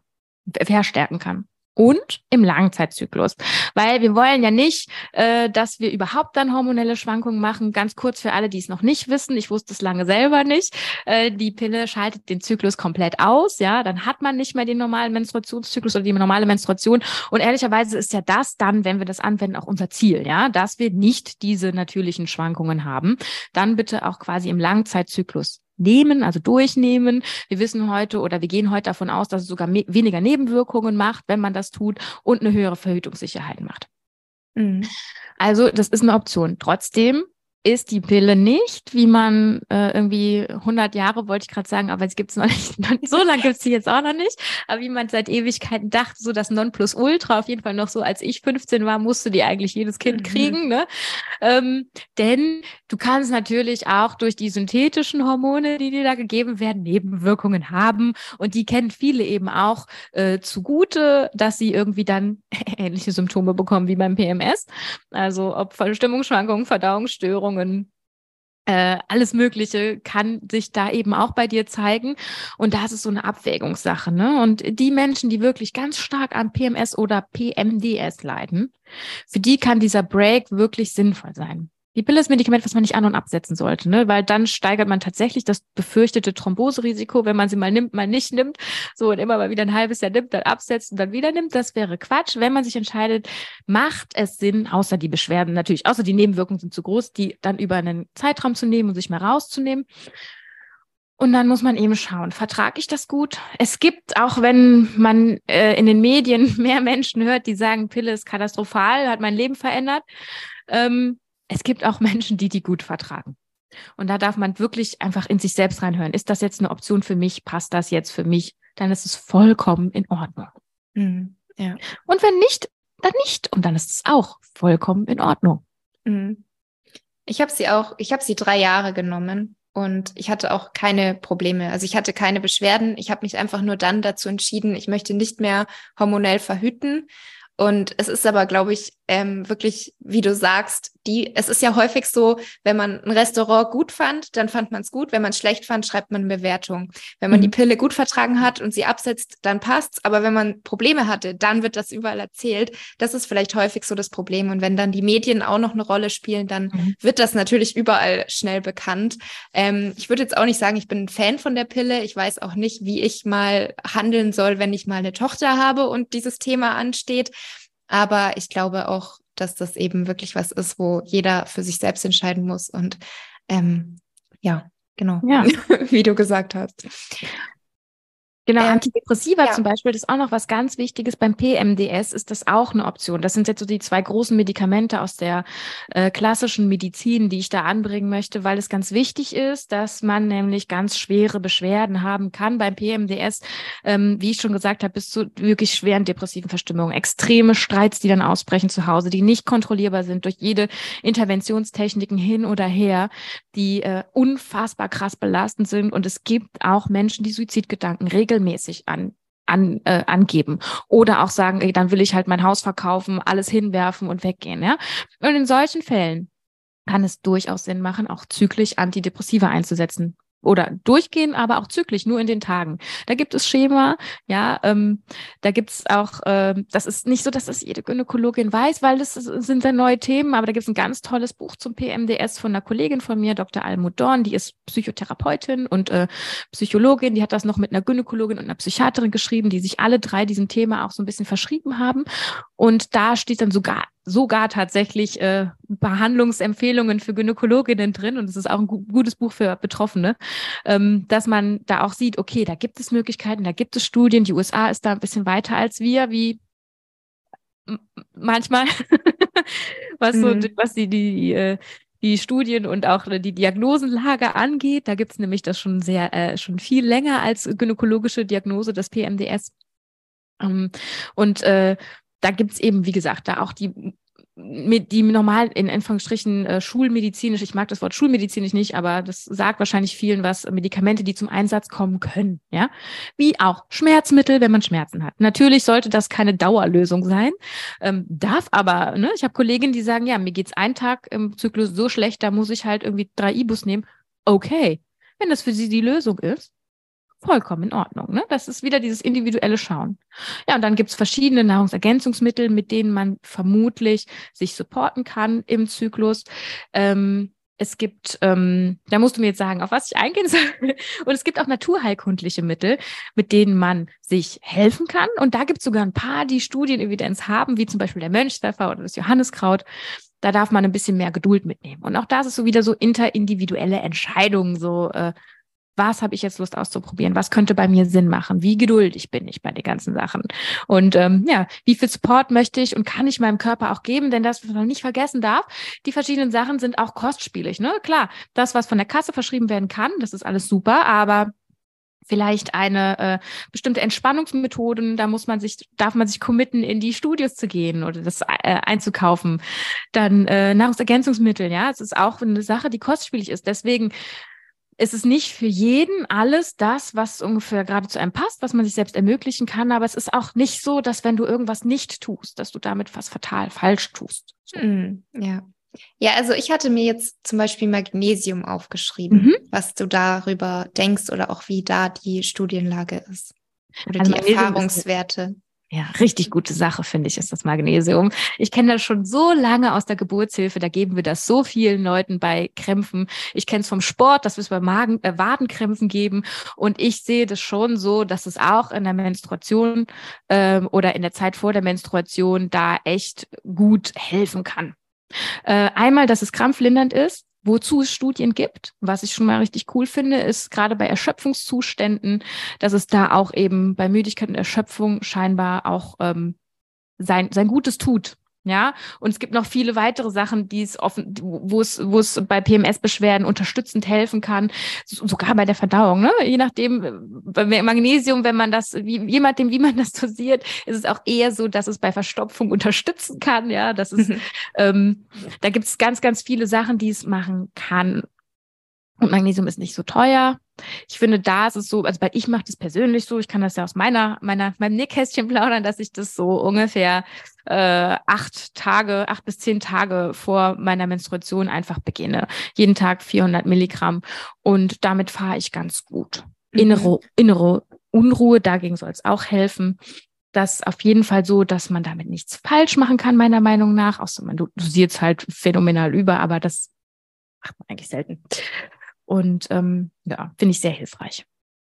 verstärken kann und im Langzeitzyklus. Weil wir wollen ja nicht, äh, dass wir überhaupt dann hormonelle Schwankungen machen. Ganz kurz für alle, die es noch nicht wissen, ich wusste es lange selber nicht. Äh, die Pille schaltet den Zyklus komplett aus, ja, dann hat man nicht mehr den normalen Menstruationszyklus oder die normale Menstruation. Und ehrlicherweise ist ja das dann, wenn wir das anwenden, auch unser Ziel, ja, dass wir nicht diese natürlichen Schwankungen haben. Dann bitte auch quasi im Langzeitzyklus nehmen, also durchnehmen. Wir wissen heute oder wir gehen heute davon aus, dass es sogar weniger Nebenwirkungen macht, wenn man das tut und eine höhere Verhütungssicherheit macht. Mhm. Also das ist eine Option. Trotzdem ist die Pille nicht, wie man äh, irgendwie 100 Jahre, wollte ich gerade sagen, aber es gibt es noch nicht, so lange gibt es sie jetzt auch noch nicht, aber wie man seit Ewigkeiten dachte, so das Nonplusultra, auf jeden Fall noch so, als ich 15 war, musste die eigentlich jedes Kind mhm. kriegen, ne? Ähm, denn du kannst natürlich auch durch die synthetischen Hormone, die dir da gegeben werden, Nebenwirkungen haben und die kennen viele eben auch äh, zugute, dass sie irgendwie dann <laughs> ähnliche Symptome bekommen wie beim PMS, also ob Stimmungsschwankungen, Verdauungsstörungen, Essstörungen, äh, alles Mögliche kann sich da eben auch bei dir zeigen. Und das ist so eine Abwägungssache. Ne? Und die Menschen, die wirklich ganz stark an PMS oder PMDS leiden, für die kann dieser Break wirklich sinnvoll sein. Die Pille ist Medikament, was man nicht an- und absetzen sollte, ne? weil dann steigert man tatsächlich das befürchtete Thromboserisiko, wenn man sie mal nimmt, mal nicht nimmt, so und immer mal wieder ein halbes Jahr nimmt, dann absetzt und dann wieder nimmt. Das wäre Quatsch. Wenn man sich entscheidet, macht es Sinn, außer die Beschwerden natürlich, außer die Nebenwirkungen sind zu groß, die dann über einen Zeitraum zu nehmen und sich mal rauszunehmen. Und dann muss man eben schauen, vertrage ich das gut? Es gibt, auch wenn man äh, in den Medien <laughs> mehr Menschen hört, die sagen, Pille ist katastrophal, hat mein Leben verändert. Ähm, es gibt auch Menschen, die die gut vertragen. Und da darf man wirklich einfach in sich selbst reinhören. Ist das jetzt eine Option für mich? Passt das jetzt für mich? Dann ist es vollkommen in Ordnung. Mhm. Ja. Und wenn nicht, dann nicht. Und dann ist es auch vollkommen in Ordnung. Mhm. Ich habe sie auch, ich habe sie drei Jahre genommen und ich hatte auch keine Probleme. Also ich hatte keine Beschwerden. Ich habe mich einfach nur dann dazu entschieden, ich möchte nicht mehr hormonell verhüten. Und es ist aber, glaube ich, ähm, wirklich, wie du sagst, die, es ist ja häufig so, wenn man ein Restaurant gut fand, dann fand man es gut. Wenn man es schlecht fand, schreibt man eine Bewertung. Wenn man mhm. die Pille gut vertragen hat und sie absetzt, dann passt's. Aber wenn man Probleme hatte, dann wird das überall erzählt. Das ist vielleicht häufig so das Problem. Und wenn dann die Medien auch noch eine Rolle spielen, dann mhm. wird das natürlich überall schnell bekannt. Ähm, ich würde jetzt auch nicht sagen, ich bin ein Fan von der Pille. Ich weiß auch nicht, wie ich mal handeln soll, wenn ich mal eine Tochter habe und dieses Thema ansteht. Aber ich glaube auch, dass das eben wirklich was ist, wo jeder für sich selbst entscheiden muss. Und ähm, ja, genau, ja. <laughs> wie du gesagt hast. Genau, ähm, Antidepressiva ja. zum Beispiel, das ist auch noch was ganz Wichtiges. Beim PMDS ist das auch eine Option. Das sind jetzt so die zwei großen Medikamente aus der äh, klassischen Medizin, die ich da anbringen möchte, weil es ganz wichtig ist, dass man nämlich ganz schwere Beschwerden haben kann beim PMDS, ähm, wie ich schon gesagt habe, bis zu wirklich schweren depressiven Verstimmungen, extreme Streits, die dann ausbrechen zu Hause, die nicht kontrollierbar sind durch jede Interventionstechniken hin oder her, die äh, unfassbar krass belastend sind. Und es gibt auch Menschen, die Suizidgedanken regeln regelmäßig an, an, äh, angeben. Oder auch sagen, ey, dann will ich halt mein Haus verkaufen, alles hinwerfen und weggehen. Ja? Und in solchen Fällen kann es durchaus Sinn machen, auch zyklisch Antidepressiva einzusetzen oder durchgehen, aber auch zyklisch, nur in den Tagen. Da gibt es Schema, ja, ähm, da gibt es auch, ähm, das ist nicht so, dass das jede Gynäkologin weiß, weil das sind dann neue Themen, aber da gibt es ein ganz tolles Buch zum PMDS von einer Kollegin von mir, Dr. Almut Dorn, die ist Psychotherapeutin und äh, Psychologin, die hat das noch mit einer Gynäkologin und einer Psychiaterin geschrieben, die sich alle drei diesem Thema auch so ein bisschen verschrieben haben. Und da steht dann sogar sogar tatsächlich äh, Behandlungsempfehlungen für Gynäkologinnen drin und es ist auch ein gu gutes Buch für Betroffene, ähm, dass man da auch sieht, okay, da gibt es Möglichkeiten, da gibt es Studien, die USA ist da ein bisschen weiter als wir, wie manchmal, <laughs> was so, mhm. was die, die, äh, die Studien und auch die Diagnosenlage angeht. Da gibt es nämlich das schon sehr, äh, schon viel länger als gynäkologische Diagnose, das PMDS. Ähm, und äh, da gibt's eben, wie gesagt, da auch die die normal in Anführungsstrichen äh, schulmedizinisch, ich mag das Wort schulmedizinisch nicht, aber das sagt wahrscheinlich vielen was, Medikamente, die zum Einsatz kommen können, ja, wie auch Schmerzmittel, wenn man Schmerzen hat. Natürlich sollte das keine Dauerlösung sein, ähm, darf aber, ne, ich habe Kolleginnen, die sagen, ja, mir geht's einen Tag im Zyklus so schlecht, da muss ich halt irgendwie drei Ibus nehmen. Okay, wenn das für sie die Lösung ist, vollkommen in Ordnung. Ne? Das ist wieder dieses individuelle Schauen. Ja, und dann gibt's verschiedene Nahrungsergänzungsmittel, mit denen man vermutlich sich supporten kann im Zyklus. Ähm, es gibt, ähm, da musst du mir jetzt sagen, auf was ich eingehen <laughs> soll. Und es gibt auch naturheilkundliche Mittel, mit denen man sich helfen kann. Und da gibt es sogar ein paar, die Studienevidenz haben, wie zum Beispiel der Mönchspfeffer oder das Johanniskraut. Da darf man ein bisschen mehr Geduld mitnehmen. Und auch da ist es so wieder so interindividuelle Entscheidungen, so äh, was habe ich jetzt Lust auszuprobieren? Was könnte bei mir Sinn machen? Wie geduldig bin ich bei den ganzen Sachen? Und ähm, ja, wie viel Support möchte ich und kann ich meinem Körper auch geben? Denn das, was man nicht vergessen darf, die verschiedenen Sachen sind auch kostspielig. Ne? Klar, das, was von der Kasse verschrieben werden kann, das ist alles super, aber vielleicht eine äh, bestimmte Entspannungsmethoden, da muss man sich, darf man sich committen, in die Studios zu gehen oder das äh, einzukaufen. Dann äh, Nahrungsergänzungsmittel, ja, es ist auch eine Sache, die kostspielig ist. Deswegen es ist nicht für jeden alles das, was ungefähr gerade zu einem passt, was man sich selbst ermöglichen kann, aber es ist auch nicht so, dass wenn du irgendwas nicht tust, dass du damit was fatal falsch tust. So. Mm, ja. Ja, also ich hatte mir jetzt zum Beispiel Magnesium aufgeschrieben, mhm. was du darüber denkst oder auch wie da die Studienlage ist. Oder also die Magnesium Erfahrungswerte. Ja, richtig gute Sache, finde ich, ist das Magnesium. Ich kenne das schon so lange aus der Geburtshilfe, da geben wir das so vielen Leuten bei Krämpfen. Ich kenne es vom Sport, dass wir es bei Magen, äh, Wadenkrämpfen geben. Und ich sehe das schon so, dass es auch in der Menstruation ähm, oder in der Zeit vor der Menstruation da echt gut helfen kann. Äh, einmal, dass es krampflindernd ist, Wozu es Studien gibt, was ich schon mal richtig cool finde, ist gerade bei Erschöpfungszuständen, dass es da auch eben bei Müdigkeit und Erschöpfung scheinbar auch ähm, sein, sein Gutes tut. Ja, und es gibt noch viele weitere Sachen, die es offen, wo es, wo es bei PMS-Beschwerden unterstützend helfen kann, sogar bei der Verdauung, ne? Je nachdem, bei Magnesium, wenn man das, wie, je nachdem, wie man das dosiert, ist es auch eher so, dass es bei Verstopfung unterstützen kann, ja. Das ist, mhm. <laughs> ähm, da gibt es ganz, ganz viele Sachen, die es machen kann. Und Magnesium ist nicht so teuer. Ich finde, da ist es so, also weil ich mache das persönlich so, ich kann das ja aus meiner, meiner, meinem Nähkästchen plaudern, dass ich das so ungefähr äh, acht Tage, acht bis zehn Tage vor meiner Menstruation einfach beginne. Jeden Tag 400 Milligramm und damit fahre ich ganz gut. Mhm. Innere, innere Unruhe, dagegen soll es auch helfen. Das ist auf jeden Fall so, dass man damit nichts falsch machen kann, meiner Meinung nach. Außer man dosiert es halt phänomenal über, aber das macht man eigentlich selten. Und ähm, ja, finde ich sehr hilfreich.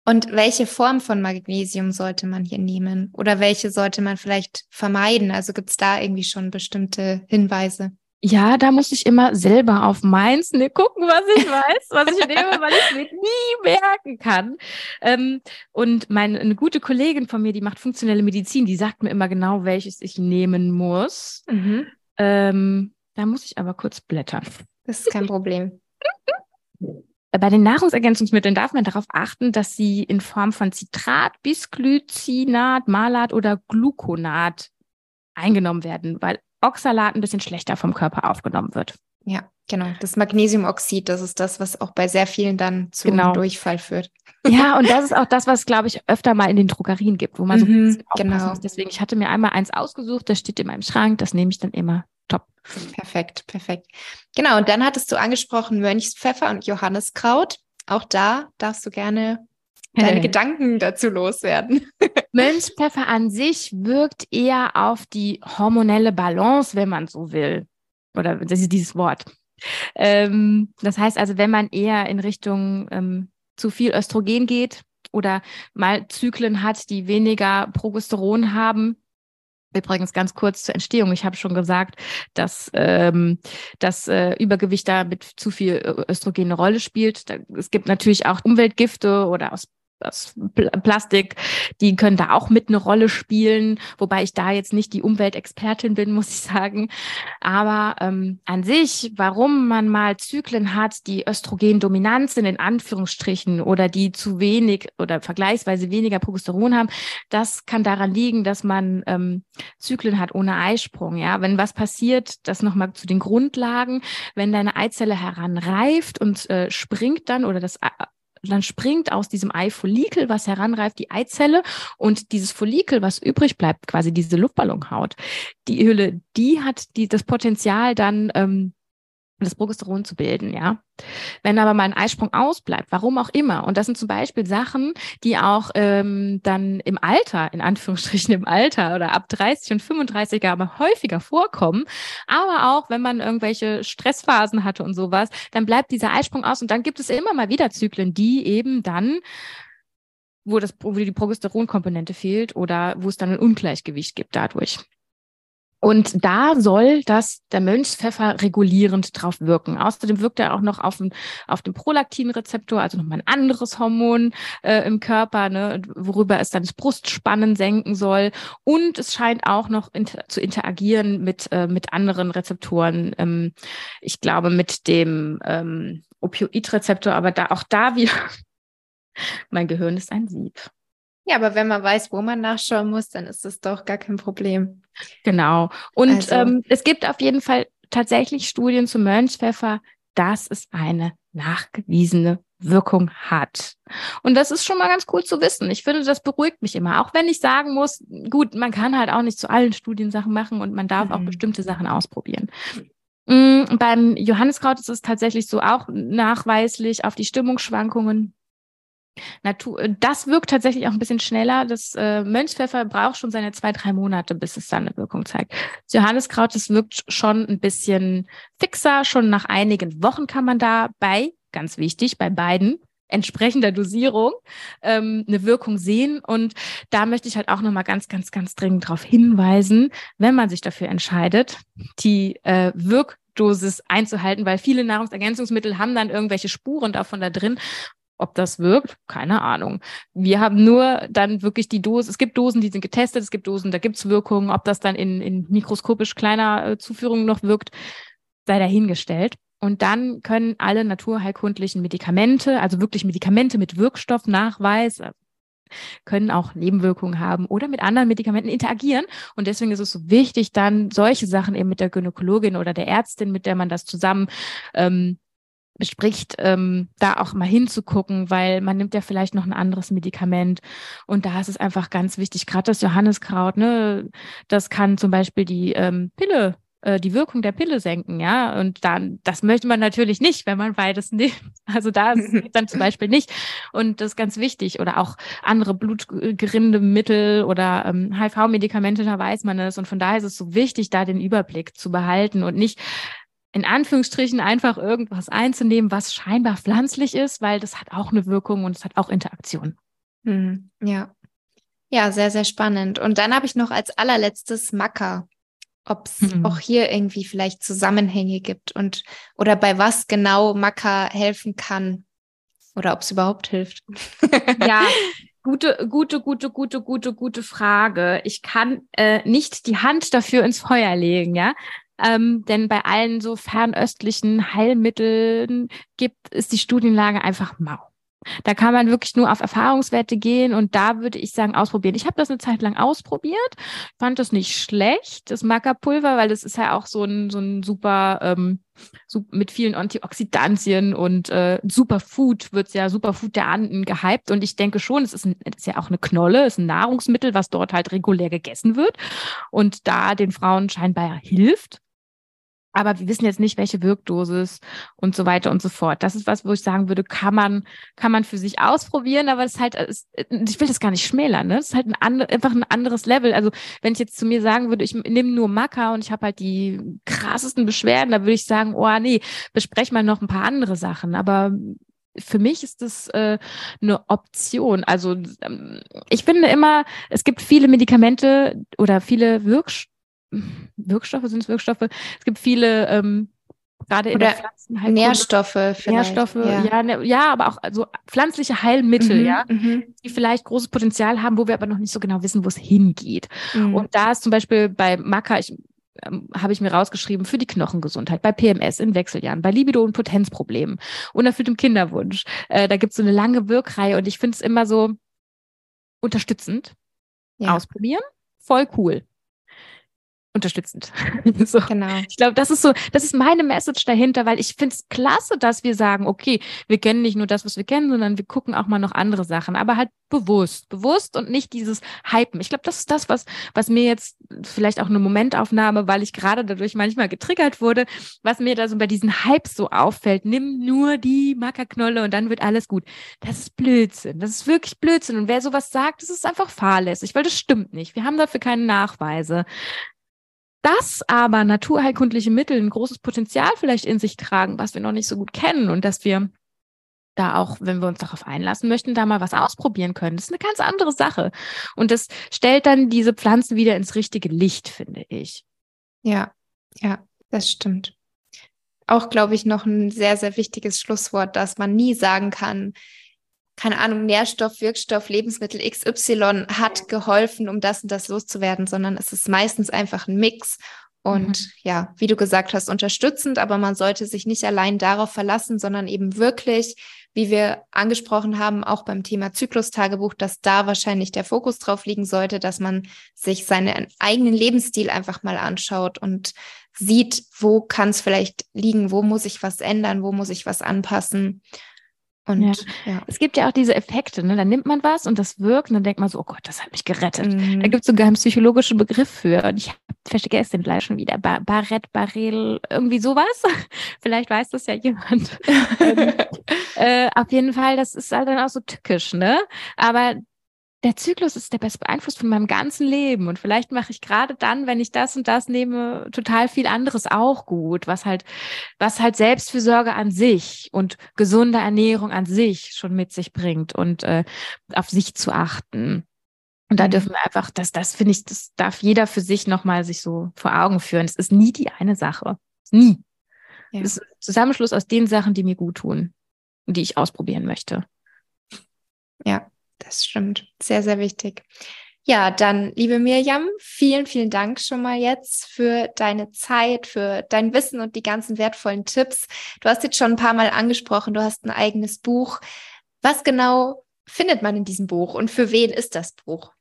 Und welche Form von Magnesium sollte man hier nehmen? Oder welche sollte man vielleicht vermeiden? Also gibt es da irgendwie schon bestimmte Hinweise? Ja, da muss ich immer selber auf meins ne, gucken, was ich weiß, was ich nehme, weil ich mir nie merken kann. Ähm, und meine eine gute Kollegin von mir, die macht funktionelle Medizin, die sagt mir immer genau, welches ich nehmen muss. Mhm. Ähm, da muss ich aber kurz blättern. Das ist kein Problem. <laughs> Bei den Nahrungsergänzungsmitteln darf man darauf achten, dass sie in Form von Citrat, Bisglycinat, Malat oder Gluconat eingenommen werden, weil Oxalat ein bisschen schlechter vom Körper aufgenommen wird. Ja, genau. Das Magnesiumoxid, das ist das, was auch bei sehr vielen dann zu genau. Durchfall führt. Ja, und das ist auch das, was, glaube ich, öfter mal in den Drogerien gibt, wo man so mhm, genau. muss. Deswegen, ich hatte mir einmal eins ausgesucht, das steht in meinem Schrank, das nehme ich dann immer. Perfekt, perfekt. Genau, und dann hattest du angesprochen Mönchspfeffer und Johanniskraut. Auch da darfst du gerne deine Gedanken dazu loswerden. <laughs> Mönchspfeffer an sich wirkt eher auf die hormonelle Balance, wenn man so will. Oder das ist dieses Wort. Ähm, das heißt also, wenn man eher in Richtung ähm, zu viel Östrogen geht oder mal Zyklen hat, die weniger Progesteron haben, Übrigens ganz kurz zur Entstehung. Ich habe schon gesagt, dass ähm, das äh, Übergewicht da mit zu viel Östrogen eine Rolle spielt. Da, es gibt natürlich auch Umweltgifte oder aus aus Plastik, die können da auch mit eine Rolle spielen, wobei ich da jetzt nicht die Umweltexpertin bin, <laughs> muss ich sagen. Aber ähm, an sich, warum man mal Zyklen hat, die Östrogendominant sind, in Anführungsstrichen, oder die zu wenig oder vergleichsweise weniger Progesteron haben, das kann daran liegen, dass man ähm, Zyklen hat ohne Eisprung. Ja, wenn was passiert, das nochmal zu den Grundlagen, wenn deine Eizelle heranreift und äh, springt dann oder das dann springt aus diesem Eifollikel, was heranreift, die Eizelle. Und dieses Follikel, was übrig bleibt, quasi diese Luftballonhaut, die Hülle, die hat die, das Potenzial dann ähm, das Progesteron zu bilden, ja. Wenn aber mal ein Eisprung ausbleibt, warum auch immer, und das sind zum Beispiel Sachen, die auch ähm, dann im Alter, in Anführungsstrichen im Alter oder ab 30 und 35 Jahre häufiger vorkommen, aber auch wenn man irgendwelche Stressphasen hatte und sowas, dann bleibt dieser Eisprung aus und dann gibt es immer mal wieder Zyklen, die eben dann wo das, wo die Progesteronkomponente fehlt oder wo es dann ein Ungleichgewicht gibt dadurch. Und da soll das der Mönchspfeffer regulierend drauf wirken. Außerdem wirkt er auch noch auf den, auf den Prolaktinrezeptor, also nochmal ein anderes Hormon äh, im Körper, ne, worüber es dann das Brustspannen senken soll. Und es scheint auch noch inter zu interagieren mit, äh, mit anderen Rezeptoren. Ähm, ich glaube, mit dem ähm, Opioidrezeptor, aber da auch da wieder, <laughs> mein Gehirn ist ein Sieb. Ja, aber wenn man weiß, wo man nachschauen muss, dann ist das doch gar kein Problem. Genau. Und also. ähm, es gibt auf jeden Fall tatsächlich Studien zu Mönchspfeffer, dass es eine nachgewiesene Wirkung hat. Und das ist schon mal ganz cool zu wissen. Ich finde, das beruhigt mich immer. Auch wenn ich sagen muss, gut, man kann halt auch nicht zu allen Studiensachen machen und man darf mhm. auch bestimmte Sachen ausprobieren. Mhm, beim Johanniskraut ist es tatsächlich so auch nachweislich auf die Stimmungsschwankungen Natur, äh, das wirkt tatsächlich auch ein bisschen schneller. Das äh, Mönchspfeffer braucht schon seine zwei, drei Monate, bis es dann eine Wirkung zeigt. Das Johanniskraut, das wirkt schon ein bisschen fixer. Schon nach einigen Wochen kann man da bei, ganz wichtig, bei beiden entsprechender Dosierung ähm, eine Wirkung sehen. Und da möchte ich halt auch nochmal ganz, ganz, ganz dringend darauf hinweisen, wenn man sich dafür entscheidet, die äh, Wirkdosis einzuhalten, weil viele Nahrungsergänzungsmittel haben dann irgendwelche Spuren davon da drin. Ob das wirkt, keine Ahnung. Wir haben nur dann wirklich die Dose. Es gibt Dosen, die sind getestet, es gibt Dosen, da gibt es Wirkungen. Ob das dann in, in mikroskopisch kleiner äh, Zuführung noch wirkt, sei dahingestellt. Und dann können alle naturheilkundlichen Medikamente, also wirklich Medikamente mit Wirkstoffnachweis, äh, können auch Nebenwirkungen haben oder mit anderen Medikamenten interagieren. Und deswegen ist es so wichtig, dann solche Sachen eben mit der Gynäkologin oder der Ärztin, mit der man das zusammen ähm, bespricht, ähm, da auch mal hinzugucken, weil man nimmt ja vielleicht noch ein anderes Medikament. Und da ist es einfach ganz wichtig, gerade das Johanniskraut, ne, das kann zum Beispiel die ähm, Pille äh, die Wirkung der Pille senken, ja. Und dann, das möchte man natürlich nicht, wenn man beides nimmt. <laughs> Also da ist es <laughs> dann zum Beispiel nicht. Und das ist ganz wichtig. Oder auch andere blutgerinnende Mittel oder ähm, HIV-Medikamente, da weiß man es. Und von daher ist es so wichtig, da den Überblick zu behalten und nicht in Anführungsstrichen einfach irgendwas einzunehmen, was scheinbar pflanzlich ist, weil das hat auch eine Wirkung und es hat auch Interaktion. Hm, ja. Ja, sehr, sehr spannend. Und dann habe ich noch als allerletztes Macker ob es mhm. auch hier irgendwie vielleicht Zusammenhänge gibt und oder bei was genau Maca helfen kann oder ob es überhaupt hilft. <laughs> ja, gute, gute, gute, gute, gute, gute Frage. Ich kann äh, nicht die Hand dafür ins Feuer legen, ja. Ähm, denn bei allen so fernöstlichen Heilmitteln gibt, ist die Studienlage einfach mau. Da kann man wirklich nur auf Erfahrungswerte gehen und da würde ich sagen, ausprobieren. Ich habe das eine Zeit lang ausprobiert, fand das nicht schlecht, das Mackerpulver, weil das ist ja auch so ein, so ein super, ähm, mit vielen Antioxidantien und äh, Superfood wird ja Superfood der Anden gehypt und ich denke schon, es ist, ein, es ist ja auch eine Knolle, es ist ein Nahrungsmittel, was dort halt regulär gegessen wird und da den Frauen scheinbar hilft. Aber wir wissen jetzt nicht, welche Wirkdosis und so weiter und so fort. Das ist was, wo ich sagen würde, kann man, kann man für sich ausprobieren, aber es ist halt, es, ich will das gar nicht schmälern, ne? Es ist halt ein andre, einfach ein anderes Level. Also wenn ich jetzt zu mir sagen würde, ich nehme nur Maca und ich habe halt die krassesten Beschwerden, da würde ich sagen, oh nee, besprech mal noch ein paar andere Sachen. Aber für mich ist das äh, eine Option. Also ähm, ich finde immer, es gibt viele Medikamente oder viele Wirkstoffe, Wirkstoffe sind es Wirkstoffe. Es gibt viele ähm, gerade in der Pflanzenheilkunde. Nährstoffe vielleicht. Nährstoffe, ja. Ja, ne, ja, aber auch also pflanzliche Heilmittel, mhm, ja, mhm. die vielleicht großes Potenzial haben, wo wir aber noch nicht so genau wissen, wo es hingeht. Mhm. Und da ist zum Beispiel bei Maca, ich ähm, habe ich mir rausgeschrieben, für die Knochengesundheit, bei PMS in Wechseljahren, bei Libido- und Potenzproblemen, unerfülltem Kinderwunsch. Äh, da gibt es so eine lange Wirkreihe und ich finde es immer so unterstützend. Ja. Ausprobieren, voll cool unterstützend. <laughs> so. Genau. Ich glaube, das ist so, das ist meine Message dahinter, weil ich finde es klasse, dass wir sagen, okay, wir kennen nicht nur das, was wir kennen, sondern wir gucken auch mal noch andere Sachen, aber halt bewusst, bewusst und nicht dieses Hypen. Ich glaube, das ist das, was, was mir jetzt vielleicht auch eine Momentaufnahme, weil ich gerade dadurch manchmal getriggert wurde, was mir da so bei diesen Hypes so auffällt. Nimm nur die Mackerknolle und dann wird alles gut. Das ist Blödsinn. Das ist wirklich Blödsinn. Und wer sowas sagt, das ist einfach fahrlässig, weil das stimmt nicht. Wir haben dafür keine Nachweise dass aber naturheilkundliche Mittel ein großes Potenzial vielleicht in sich tragen, was wir noch nicht so gut kennen und dass wir da auch, wenn wir uns darauf einlassen möchten, da mal was ausprobieren können. Das ist eine ganz andere Sache. Und das stellt dann diese Pflanzen wieder ins richtige Licht, finde ich. Ja, ja, das stimmt. Auch, glaube ich, noch ein sehr, sehr wichtiges Schlusswort, dass man nie sagen kann, keine Ahnung, Nährstoff, Wirkstoff, Lebensmittel XY hat geholfen, um das und das loszuwerden, sondern es ist meistens einfach ein Mix. Und mhm. ja, wie du gesagt hast, unterstützend, aber man sollte sich nicht allein darauf verlassen, sondern eben wirklich, wie wir angesprochen haben, auch beim Thema Zyklustagebuch, dass da wahrscheinlich der Fokus drauf liegen sollte, dass man sich seinen eigenen Lebensstil einfach mal anschaut und sieht, wo kann es vielleicht liegen, wo muss ich was ändern, wo muss ich was anpassen. Und ja. ja. es gibt ja auch diese Effekte, ne? Da nimmt man was und das wirkt und dann denkt man so, oh Gott, das hat mich gerettet. Mhm. Da gibt es sogar einen psychologischen Begriff für. Und ich vergesse den gleich schon wieder. Bar Barrett, Barrel, irgendwie sowas. <laughs> Vielleicht weiß das ja jemand. <laughs> ähm, äh, auf jeden Fall, das ist halt dann auch so tückisch, ne? Aber der Zyklus ist der beste beeinflusst von meinem ganzen Leben. Und vielleicht mache ich gerade dann, wenn ich das und das nehme, total viel anderes auch gut, was halt, was halt Selbstfürsorge an sich und gesunde Ernährung an sich schon mit sich bringt und äh, auf sich zu achten. Und da mhm. dürfen wir einfach, das, das finde ich, das darf jeder für sich nochmal sich so vor Augen führen. Es ist nie die eine Sache. Nie. Ja. Es ist ein Zusammenschluss aus den Sachen, die mir gut tun und die ich ausprobieren möchte. Ja, das stimmt. Sehr, sehr wichtig. Ja, dann, liebe Mirjam, vielen, vielen Dank schon mal jetzt für deine Zeit, für dein Wissen und die ganzen wertvollen Tipps. Du hast jetzt schon ein paar Mal angesprochen, du hast ein eigenes Buch. Was genau findet man in diesem Buch und für wen ist das Buch?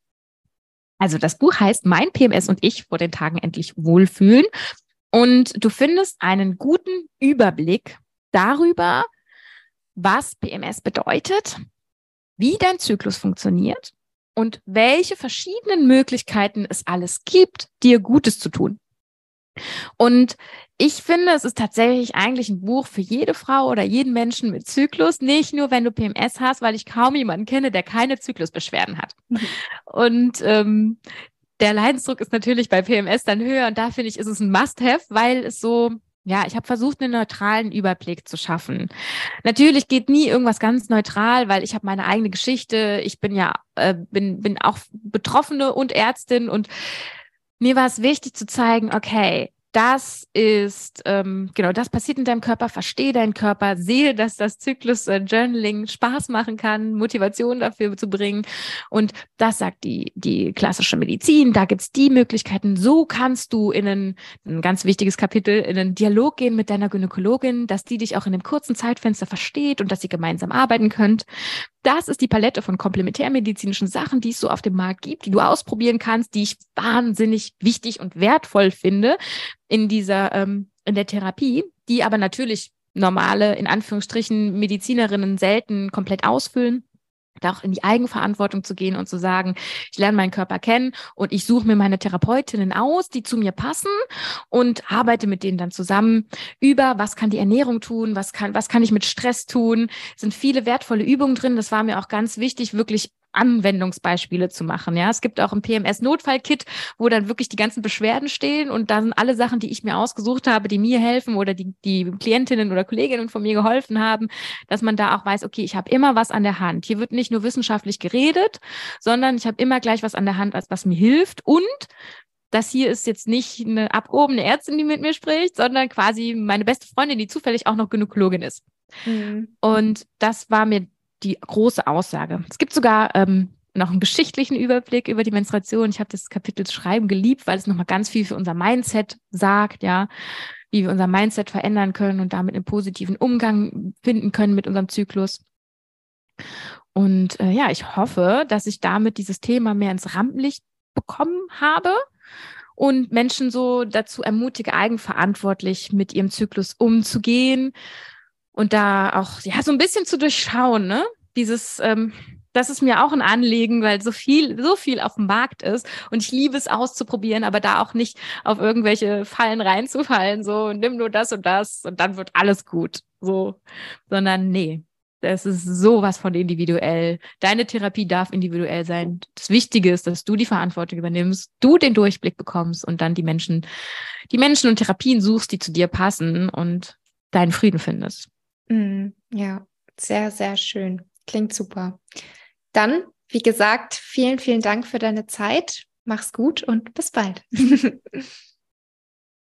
Also das Buch heißt Mein PMS und ich vor den Tagen endlich wohlfühlen. Und du findest einen guten Überblick darüber, was PMS bedeutet, wie dein Zyklus funktioniert und welche verschiedenen Möglichkeiten es alles gibt, dir Gutes zu tun. Und ich finde, es ist tatsächlich eigentlich ein Buch für jede Frau oder jeden Menschen mit Zyklus, nicht nur wenn du PMS hast, weil ich kaum jemanden kenne, der keine Zyklusbeschwerden hat. <laughs> Und ähm, der Leidensdruck ist natürlich bei PMS dann höher und da finde ich, ist es ein Must-Have, weil es so ja, ich habe versucht, einen neutralen Überblick zu schaffen. Natürlich geht nie irgendwas ganz neutral, weil ich habe meine eigene Geschichte. Ich bin ja, äh, bin, bin auch Betroffene und Ärztin und mir war es wichtig zu zeigen, okay, das ist, ähm, genau, das passiert in deinem Körper, verstehe deinen Körper, sehe, dass das Zyklus äh, Spaß machen kann, Motivation dafür zu bringen. Und das sagt die, die klassische Medizin. Da gibt's die Möglichkeiten. So kannst du in einen, ein ganz wichtiges Kapitel, in einen Dialog gehen mit deiner Gynäkologin, dass die dich auch in einem kurzen Zeitfenster versteht und dass ihr gemeinsam arbeiten könnt. Das ist die Palette von komplementärmedizinischen Sachen, die es so auf dem Markt gibt, die du ausprobieren kannst, die ich wahnsinnig wichtig und wertvoll finde in dieser, ähm, in der Therapie, die aber natürlich normale, in Anführungsstrichen, Medizinerinnen selten komplett ausfüllen da auch in die Eigenverantwortung zu gehen und zu sagen, ich lerne meinen Körper kennen und ich suche mir meine Therapeutinnen aus, die zu mir passen und arbeite mit denen dann zusammen über, was kann die Ernährung tun, was kann, was kann ich mit Stress tun. Sind viele wertvolle Übungen drin. Das war mir auch ganz wichtig, wirklich Anwendungsbeispiele zu machen. Ja, es gibt auch ein PMS-Notfall-Kit, wo dann wirklich die ganzen Beschwerden stehen und dann alle Sachen, die ich mir ausgesucht habe, die mir helfen oder die, die Klientinnen oder Kolleginnen von mir geholfen haben, dass man da auch weiß, okay, ich habe immer was an der Hand. Hier wird nicht nur wissenschaftlich geredet, sondern ich habe immer gleich was an der Hand, als was mir hilft und das hier ist jetzt nicht eine abgehobene Ärztin, die mit mir spricht, sondern quasi meine beste Freundin, die zufällig auch noch Gynäkologin ist. Mhm. Und das war mir die große Aussage. Es gibt sogar ähm, noch einen geschichtlichen Überblick über die Menstruation. Ich habe das Kapitel Schreiben geliebt, weil es nochmal ganz viel für unser Mindset sagt, ja, wie wir unser Mindset verändern können und damit einen positiven Umgang finden können mit unserem Zyklus. Und äh, ja, ich hoffe, dass ich damit dieses Thema mehr ins Rampenlicht bekommen habe und Menschen so dazu ermutige, eigenverantwortlich mit ihrem Zyklus umzugehen und da auch ja so ein bisschen zu durchschauen, ne? Dieses, ähm, das ist mir auch ein Anliegen, weil so viel, so viel auf dem Markt ist und ich liebe es auszuprobieren, aber da auch nicht auf irgendwelche Fallen reinzufallen, so nimm nur das und das und dann wird alles gut, so, sondern nee, das ist sowas von individuell. Deine Therapie darf individuell sein. Das Wichtige ist, dass du die Verantwortung übernimmst, du den Durchblick bekommst und dann die Menschen, die Menschen und Therapien suchst, die zu dir passen und deinen Frieden findest. Mm, ja, sehr, sehr schön. Klingt super. Dann, wie gesagt, vielen, vielen Dank für deine Zeit. Mach's gut und bis bald. <laughs>